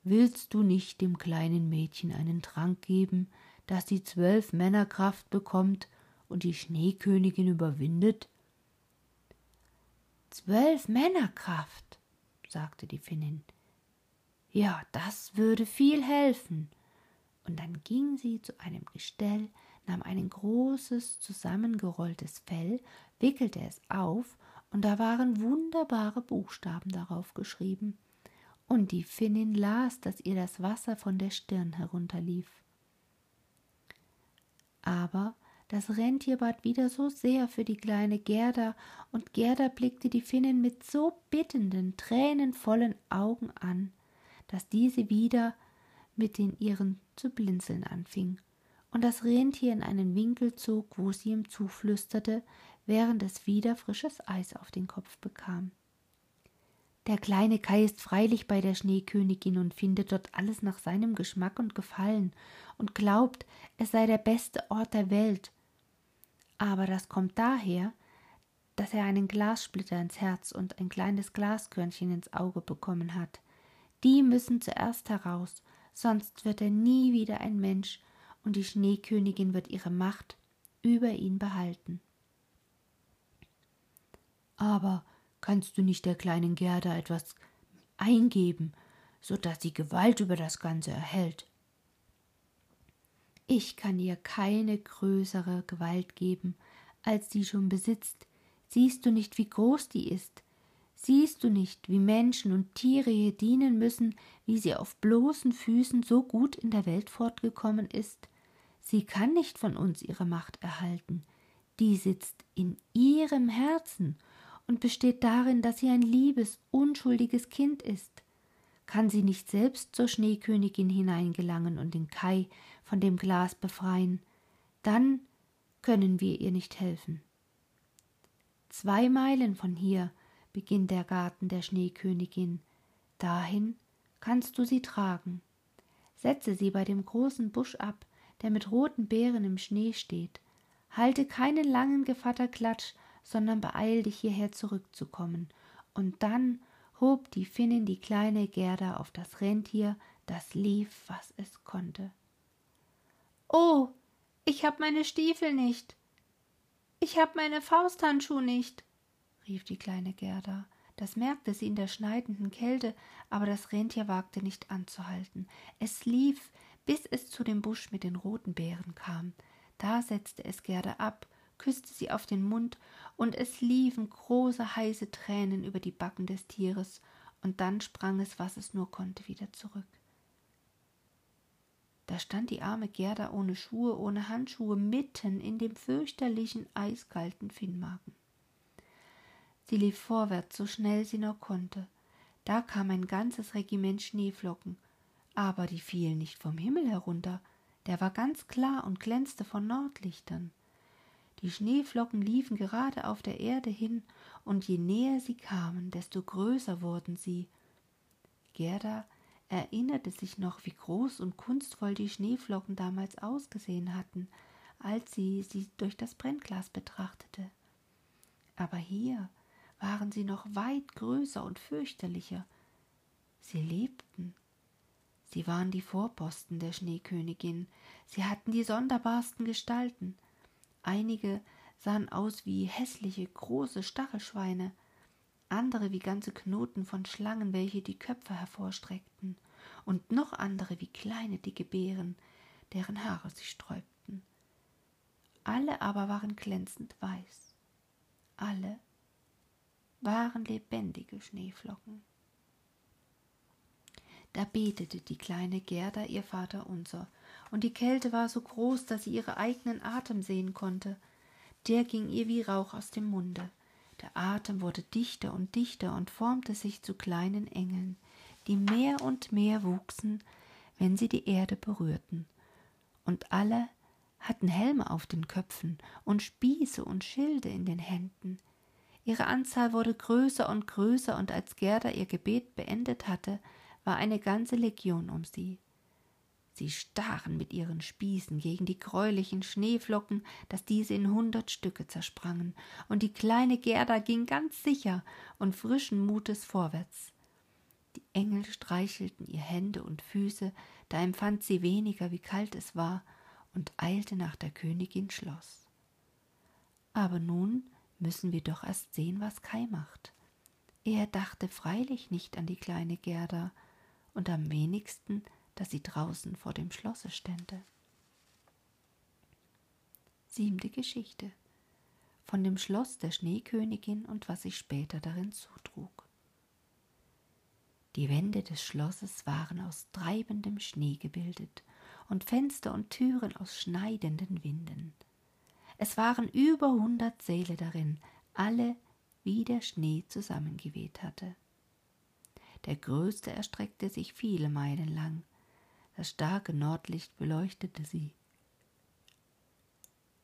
Willst du nicht dem kleinen Mädchen einen Trank geben, dass sie zwölf Männer Kraft bekommt und die Schneekönigin überwindet? Zwölf Männerkraft, sagte die Finnin. Ja, das würde viel helfen. Und dann ging sie zu einem Gestell, nahm ein großes, zusammengerolltes Fell, wickelte es auf, und da waren wunderbare Buchstaben darauf geschrieben. Und die Finnin las, dass ihr das Wasser von der Stirn herunterlief. Aber das Rentier bat wieder so sehr für die kleine Gerda, und Gerda blickte die Finnen mit so bittenden, tränenvollen Augen an, dass diese wieder mit den ihren zu blinzeln anfing, und das Rentier in einen Winkel zog, wo sie ihm zuflüsterte, während es wieder frisches Eis auf den Kopf bekam. Der kleine Kai ist freilich bei der Schneekönigin und findet dort alles nach seinem Geschmack und Gefallen und glaubt, es sei der beste Ort der Welt, aber das kommt daher, dass er einen Glassplitter ins Herz und ein kleines Glaskörnchen ins Auge bekommen hat. Die müssen zuerst heraus, sonst wird er nie wieder ein Mensch, und die Schneekönigin wird ihre Macht über ihn behalten. Aber kannst du nicht der kleinen Gerda etwas eingeben, so dass sie Gewalt über das Ganze erhält? Ich kann ihr keine größere Gewalt geben, als sie schon besitzt. Siehst du nicht, wie groß die ist? Siehst du nicht, wie Menschen und Tiere ihr dienen müssen, wie sie auf bloßen Füßen so gut in der Welt fortgekommen ist? Sie kann nicht von uns ihre Macht erhalten. Die sitzt in ihrem Herzen und besteht darin, dass sie ein liebes, unschuldiges Kind ist. Kann sie nicht selbst zur Schneekönigin hineingelangen und den Kai von dem Glas befreien, dann können wir ihr nicht helfen. Zwei Meilen von hier beginnt der Garten der Schneekönigin. Dahin kannst du sie tragen. Setze sie bei dem großen Busch ab, der mit roten Beeren im Schnee steht. Halte keinen langen Gevatterklatsch, sondern beeil dich hierher zurückzukommen. Und dann hob die Finnin die kleine Gerda auf das Rentier, das lief, was es konnte. Oh, ich hab meine Stiefel nicht. Ich hab meine Fausthandschuh nicht, rief die kleine Gerda. Das merkte sie in der schneidenden Kälte, aber das Rentier wagte nicht anzuhalten. Es lief, bis es zu dem Busch mit den roten Beeren kam. Da setzte es Gerda ab, küsste sie auf den Mund, und es liefen große heiße Tränen über die Backen des Tieres, und dann sprang es, was es nur konnte, wieder zurück. Da stand die arme Gerda ohne Schuhe, ohne Handschuhe, mitten in dem fürchterlichen, eiskalten Finnmagen. Sie lief vorwärts, so schnell sie nur konnte. Da kam ein ganzes Regiment Schneeflocken, aber die fielen nicht vom Himmel herunter, der war ganz klar und glänzte von Nordlichtern. Die Schneeflocken liefen gerade auf der Erde hin, und je näher sie kamen, desto größer wurden sie. Gerda erinnerte sich noch, wie groß und kunstvoll die Schneeflocken damals ausgesehen hatten, als sie sie durch das Brennglas betrachtete. Aber hier waren sie noch weit größer und fürchterlicher. Sie lebten. Sie waren die Vorposten der Schneekönigin. Sie hatten die sonderbarsten Gestalten. Einige sahen aus wie hässliche, große Stachelschweine, andere wie ganze Knoten von Schlangen, welche die Köpfe hervorstreckten, und noch andere wie kleine dicke Beeren, deren Haare sich sträubten. Alle aber waren glänzend weiß. Alle waren lebendige Schneeflocken. Da betete die kleine Gerda ihr Vater unser, und die Kälte war so groß, dass sie ihren eigenen Atem sehen konnte. Der ging ihr wie Rauch aus dem Munde. Der Atem wurde dichter und dichter und formte sich zu kleinen Engeln, die mehr und mehr wuchsen, wenn sie die Erde berührten. Und alle hatten Helme auf den Köpfen und Spieße und Schilde in den Händen. Ihre Anzahl wurde größer und größer, und als Gerda ihr Gebet beendet hatte, war eine ganze Legion um sie. Sie stachen mit ihren Spießen gegen die greulichen Schneeflocken, dass diese in hundert Stücke zersprangen, und die kleine Gerda ging ganz sicher und frischen Mutes vorwärts. Die Engel streichelten ihr Hände und Füße, da empfand sie weniger, wie kalt es war, und eilte nach der Königin Schloss. Aber nun müssen wir doch erst sehen, was Kai macht. Er dachte freilich nicht an die kleine Gerda und am wenigsten, dass sie draußen vor dem Schlosse stände. Siebte Geschichte von dem Schloss der Schneekönigin und was sich später darin zutrug. Die Wände des Schlosses waren aus treibendem Schnee gebildet und Fenster und Türen aus schneidenden Winden. Es waren über hundert Säle darin, alle wie der Schnee zusammengeweht hatte. Der größte erstreckte sich viele Meilen lang. Das starke Nordlicht beleuchtete sie.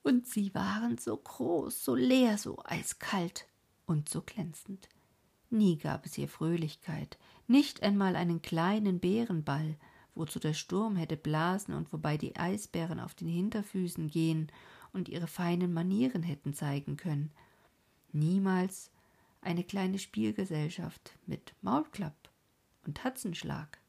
Und sie waren so groß, so leer, so eiskalt und so glänzend. Nie gab es hier Fröhlichkeit, nicht einmal einen kleinen Bärenball, wozu der Sturm hätte blasen und wobei die Eisbären auf den Hinterfüßen gehen und ihre feinen Manieren hätten zeigen können. Niemals eine kleine Spielgesellschaft mit Maulklapp und Tatzenschlag.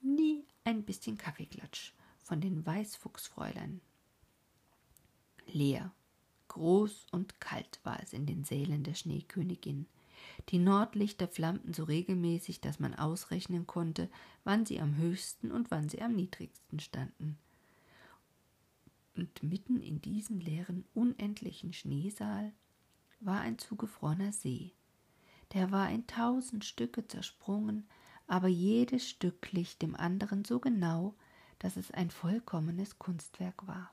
Nie ein bisschen Kaffeeklatsch von den Weißfuchsfräulein. Leer, groß und kalt war es in den Sälen der Schneekönigin, die Nordlichter flammten so regelmäßig, dass man ausrechnen konnte, wann sie am höchsten und wann sie am niedrigsten standen. Und mitten in diesem leeren, unendlichen Schneesaal war ein zugefrorener See. Der war in tausend Stücke zersprungen, aber jedes Stück glich dem anderen so genau, dass es ein vollkommenes Kunstwerk war.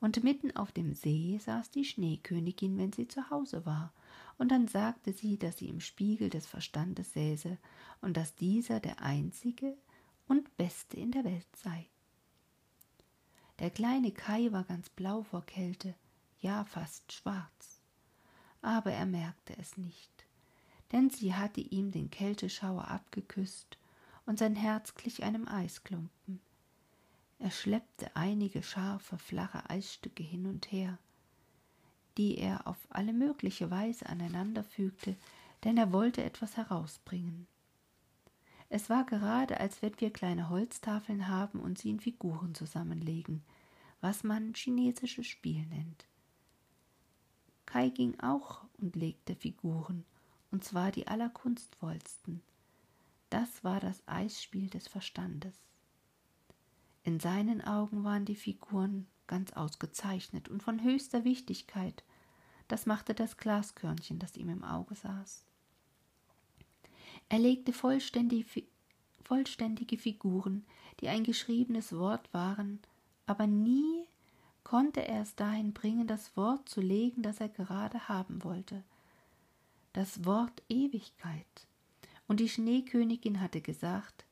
Und mitten auf dem See saß die Schneekönigin, wenn sie zu Hause war und dann sagte sie, dass sie im Spiegel des Verstandes säße und dass dieser der einzige und beste in der Welt sei. Der kleine Kai war ganz blau vor Kälte, ja fast schwarz. Aber er merkte es nicht, denn sie hatte ihm den Kälteschauer abgeküsst und sein Herz glich einem Eisklumpen. Er schleppte einige scharfe, flache Eisstücke hin und her, die er auf alle mögliche Weise aneinanderfügte, denn er wollte etwas herausbringen. Es war gerade, als wenn wir kleine Holztafeln haben und sie in Figuren zusammenlegen, was man chinesisches Spiel nennt. Kai ging auch und legte Figuren, und zwar die allerkunstvollsten. Das war das Eisspiel des Verstandes. In seinen Augen waren die Figuren ganz ausgezeichnet und von höchster Wichtigkeit. Das machte das Glaskörnchen, das ihm im Auge saß. Er legte vollständige, vollständige Figuren, die ein geschriebenes Wort waren, aber nie konnte er es dahin bringen, das Wort zu legen, das er gerade haben wollte. Das Wort Ewigkeit. Und die Schneekönigin hatte gesagt,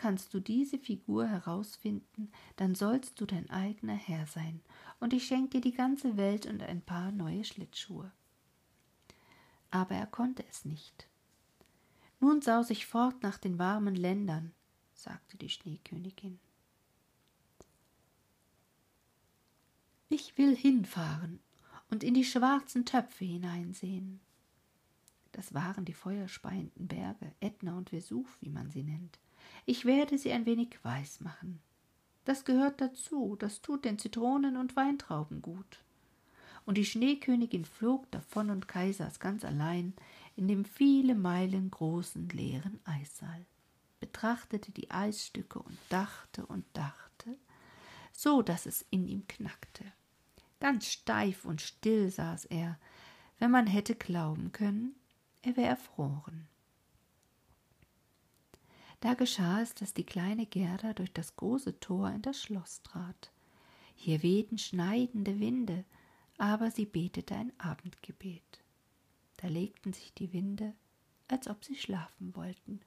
Kannst du diese Figur herausfinden, dann sollst du dein eigener Herr sein, und ich schenke dir die ganze Welt und ein paar neue Schlittschuhe. Aber er konnte es nicht. Nun saus ich fort nach den warmen Ländern, sagte die Schneekönigin. Ich will hinfahren und in die schwarzen Töpfe hineinsehen. Das waren die feuerspeienden Berge, Ätna und Vesuv, wie man sie nennt. Ich werde sie ein wenig weiß machen. Das gehört dazu, das tut den Zitronen und Weintrauben gut. Und die Schneekönigin flog davon und Kai saß ganz allein in dem viele Meilen großen leeren Eissaal, betrachtete die Eisstücke und dachte und dachte, so dass es in ihm knackte. Ganz steif und still saß er, wenn man hätte glauben können, er wäre erfroren. Da geschah es, dass die kleine Gerda durch das große Tor in das Schloss trat. Hier wehten schneidende Winde, aber sie betete ein Abendgebet. Da legten sich die Winde, als ob sie schlafen wollten.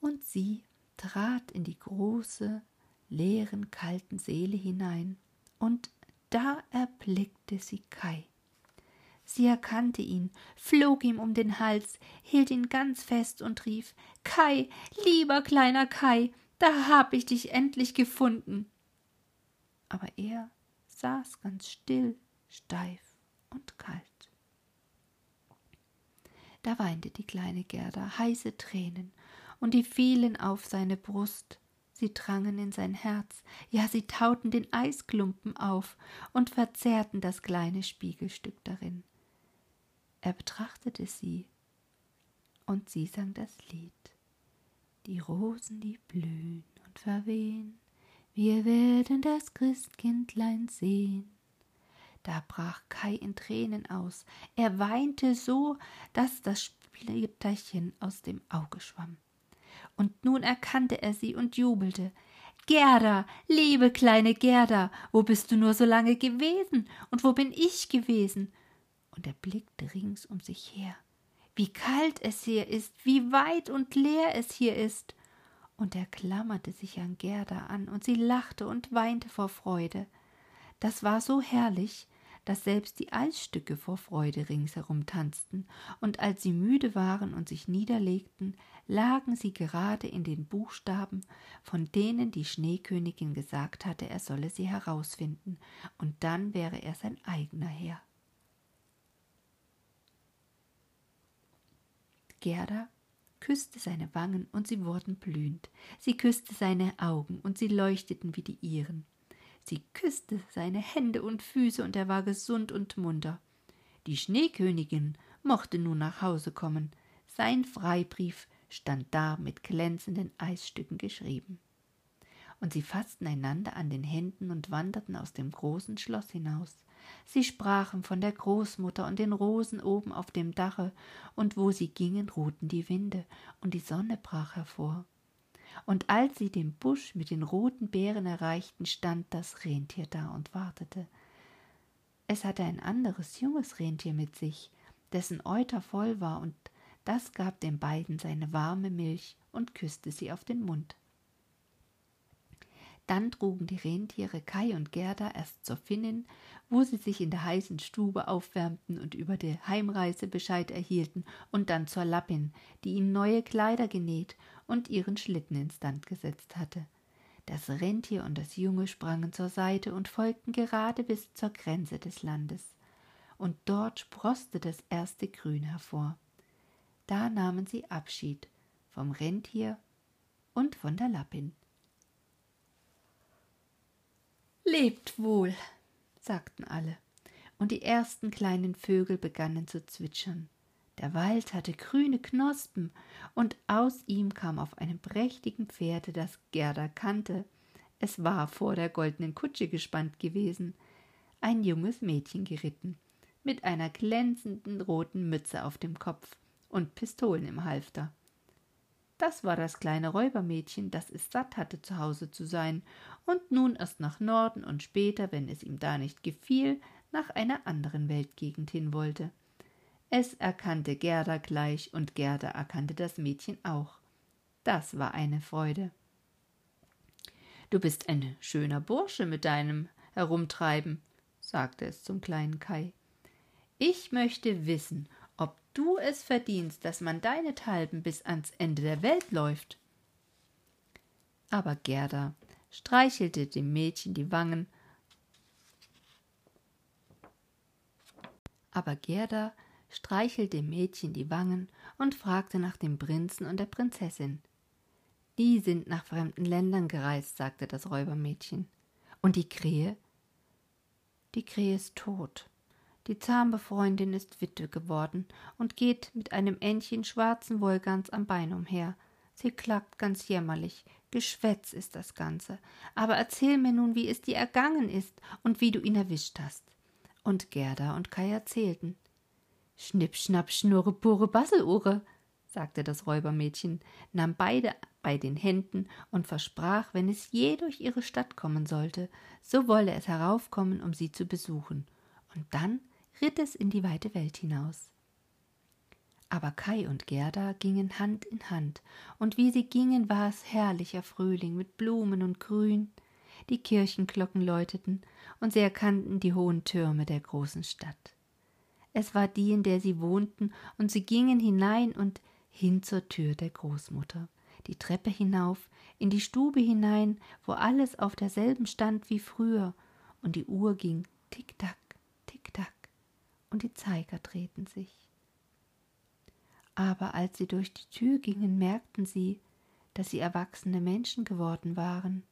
Und sie trat in die große, leeren, kalten Seele hinein, und da erblickte sie Kai. Sie erkannte ihn, flog ihm um den Hals, hielt ihn ganz fest und rief Kai, lieber kleiner Kai, da hab ich dich endlich gefunden. Aber er saß ganz still, steif und kalt. Da weinte die kleine Gerda heiße Tränen, und die fielen auf seine Brust, sie drangen in sein Herz, ja sie tauten den Eisklumpen auf und verzerrten das kleine Spiegelstück darin. Er betrachtete sie, und sie sang das Lied. Die Rosen, die blühen und verwehen, wir werden das Christkindlein sehen. Da brach Kai in Tränen aus. Er weinte so, dass das Splitterchen aus dem Auge schwamm. Und nun erkannte er sie und jubelte. Gerda, liebe kleine Gerda, wo bist du nur so lange gewesen? Und wo bin ich gewesen? und er blickte rings um sich her. Wie kalt es hier ist, wie weit und leer es hier ist. Und er klammerte sich an Gerda an, und sie lachte und weinte vor Freude. Das war so herrlich, dass selbst die Eisstücke vor Freude ringsherum tanzten, und als sie müde waren und sich niederlegten, lagen sie gerade in den Buchstaben, von denen die Schneekönigin gesagt hatte, er solle sie herausfinden, und dann wäre er sein eigener Herr. Gerda küsste seine Wangen und sie wurden blühend. Sie küsste seine Augen und sie leuchteten wie die ihren. Sie küsste seine Hände und Füße und er war gesund und munter. Die Schneekönigin mochte nun nach Hause kommen. Sein Freibrief stand da mit glänzenden Eisstücken geschrieben. Und sie fassten einander an den Händen und wanderten aus dem großen Schloss hinaus. Sie sprachen von der Großmutter und den Rosen oben auf dem Dache, und wo sie gingen, ruhten die Winde, und die Sonne brach hervor. Und als sie den Busch mit den roten Beeren erreichten, stand das Rentier da und wartete. Es hatte ein anderes junges Rentier mit sich, dessen Euter voll war, und das gab den beiden seine warme Milch und küsste sie auf den Mund. Dann trugen die Rentiere Kai und Gerda erst zur Finnin, wo sie sich in der heißen Stube aufwärmten und über die Heimreise Bescheid erhielten, und dann zur Lappin, die ihnen neue Kleider genäht und ihren Schlitten instand gesetzt hatte. Das Rentier und das Junge sprangen zur Seite und folgten gerade bis zur Grenze des Landes. Und dort sproßte das erste Grün hervor. Da nahmen sie Abschied vom Rentier und von der Lappin. Lebt wohl, sagten alle, und die ersten kleinen Vögel begannen zu zwitschern. Der Wald hatte grüne Knospen, und aus ihm kam auf einem prächtigen Pferde, das Gerda kannte, es war vor der goldenen Kutsche gespannt gewesen, ein junges Mädchen geritten, mit einer glänzenden roten Mütze auf dem Kopf und Pistolen im Halfter. Das war das kleine Räubermädchen, das es satt hatte, zu Hause zu sein und nun erst nach Norden und später, wenn es ihm da nicht gefiel, nach einer anderen Weltgegend hin wollte. Es erkannte Gerda gleich und Gerda erkannte das Mädchen auch. Das war eine Freude. Du bist ein schöner Bursche mit deinem Herumtreiben, sagte es zum kleinen Kai. Ich möchte wissen, ob du es verdienst, dass man deinethalben bis ans Ende der Welt läuft. Aber Gerda streichelte dem Mädchen die Wangen. Aber Gerda streichelte dem Mädchen die Wangen und fragte nach dem Prinzen und der Prinzessin. Die sind nach fremden Ländern gereist, sagte das Räubermädchen. Und die Krähe? Die Krähe ist tot. Die zahme Freundin ist Witwe geworden und geht mit einem Ännchen schwarzen Wollgans am Bein umher. Sie klagt ganz jämmerlich. Geschwätz ist das Ganze. Aber erzähl mir nun, wie es dir ergangen ist und wie du ihn erwischt hast. Und Gerda und Kai erzählten. Schnipp, schnapp, schnurre, pure, Basseluhre, sagte das Räubermädchen, nahm beide bei den Händen und versprach, wenn es je durch ihre Stadt kommen sollte, so wolle es heraufkommen, um sie zu besuchen. Und dann ritt es in die weite Welt hinaus. Aber Kai und Gerda gingen Hand in Hand, und wie sie gingen, war es herrlicher Frühling mit Blumen und Grün. Die Kirchenglocken läuteten, und sie erkannten die hohen Türme der großen Stadt. Es war die, in der sie wohnten, und sie gingen hinein und hin zur Tür der Großmutter, die Treppe hinauf, in die Stube hinein, wo alles auf derselben stand wie früher, und die Uhr ging tick-tack, tick-tack, und die Zeiger drehten sich aber als sie durch die Tür gingen, merkten sie, dass sie erwachsene Menschen geworden waren.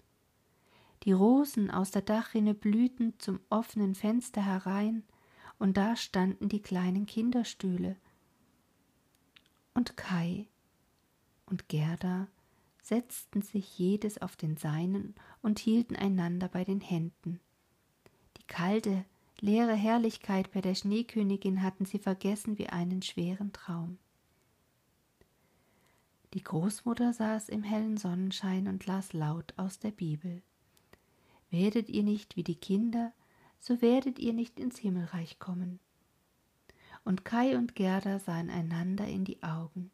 Die Rosen aus der Dachrinne blühten zum offenen Fenster herein, und da standen die kleinen Kinderstühle. Und Kai und Gerda setzten sich jedes auf den seinen und hielten einander bei den Händen. Die kalte, leere Herrlichkeit bei der Schneekönigin hatten sie vergessen wie einen schweren Traum. Die Großmutter saß im hellen Sonnenschein und las laut aus der Bibel. Werdet ihr nicht wie die Kinder, so werdet ihr nicht ins Himmelreich kommen. Und Kai und Gerda sahen einander in die Augen,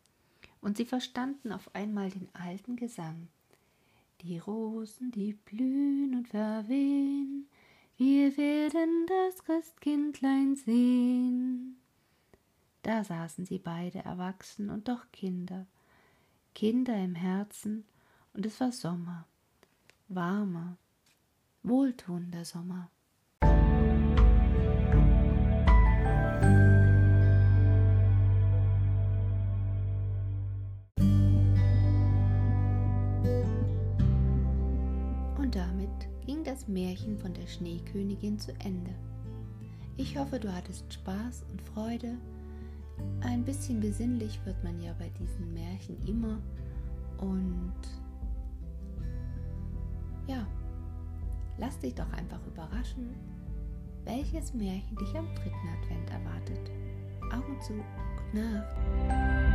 und sie verstanden auf einmal den alten Gesang. Die Rosen, die blühen und verwehen, wir werden das Christkindlein sehen. Da saßen sie beide erwachsen und doch Kinder, Kinder im Herzen, und es war Sommer, warmer, wohltuender Sommer. Märchen von der Schneekönigin zu Ende. Ich hoffe, du hattest Spaß und Freude ein bisschen besinnlich wird man ja bei diesen Märchen immer. Und ja, lass dich doch einfach überraschen, welches Märchen dich am dritten Advent erwartet. Augen zu, gute Nacht.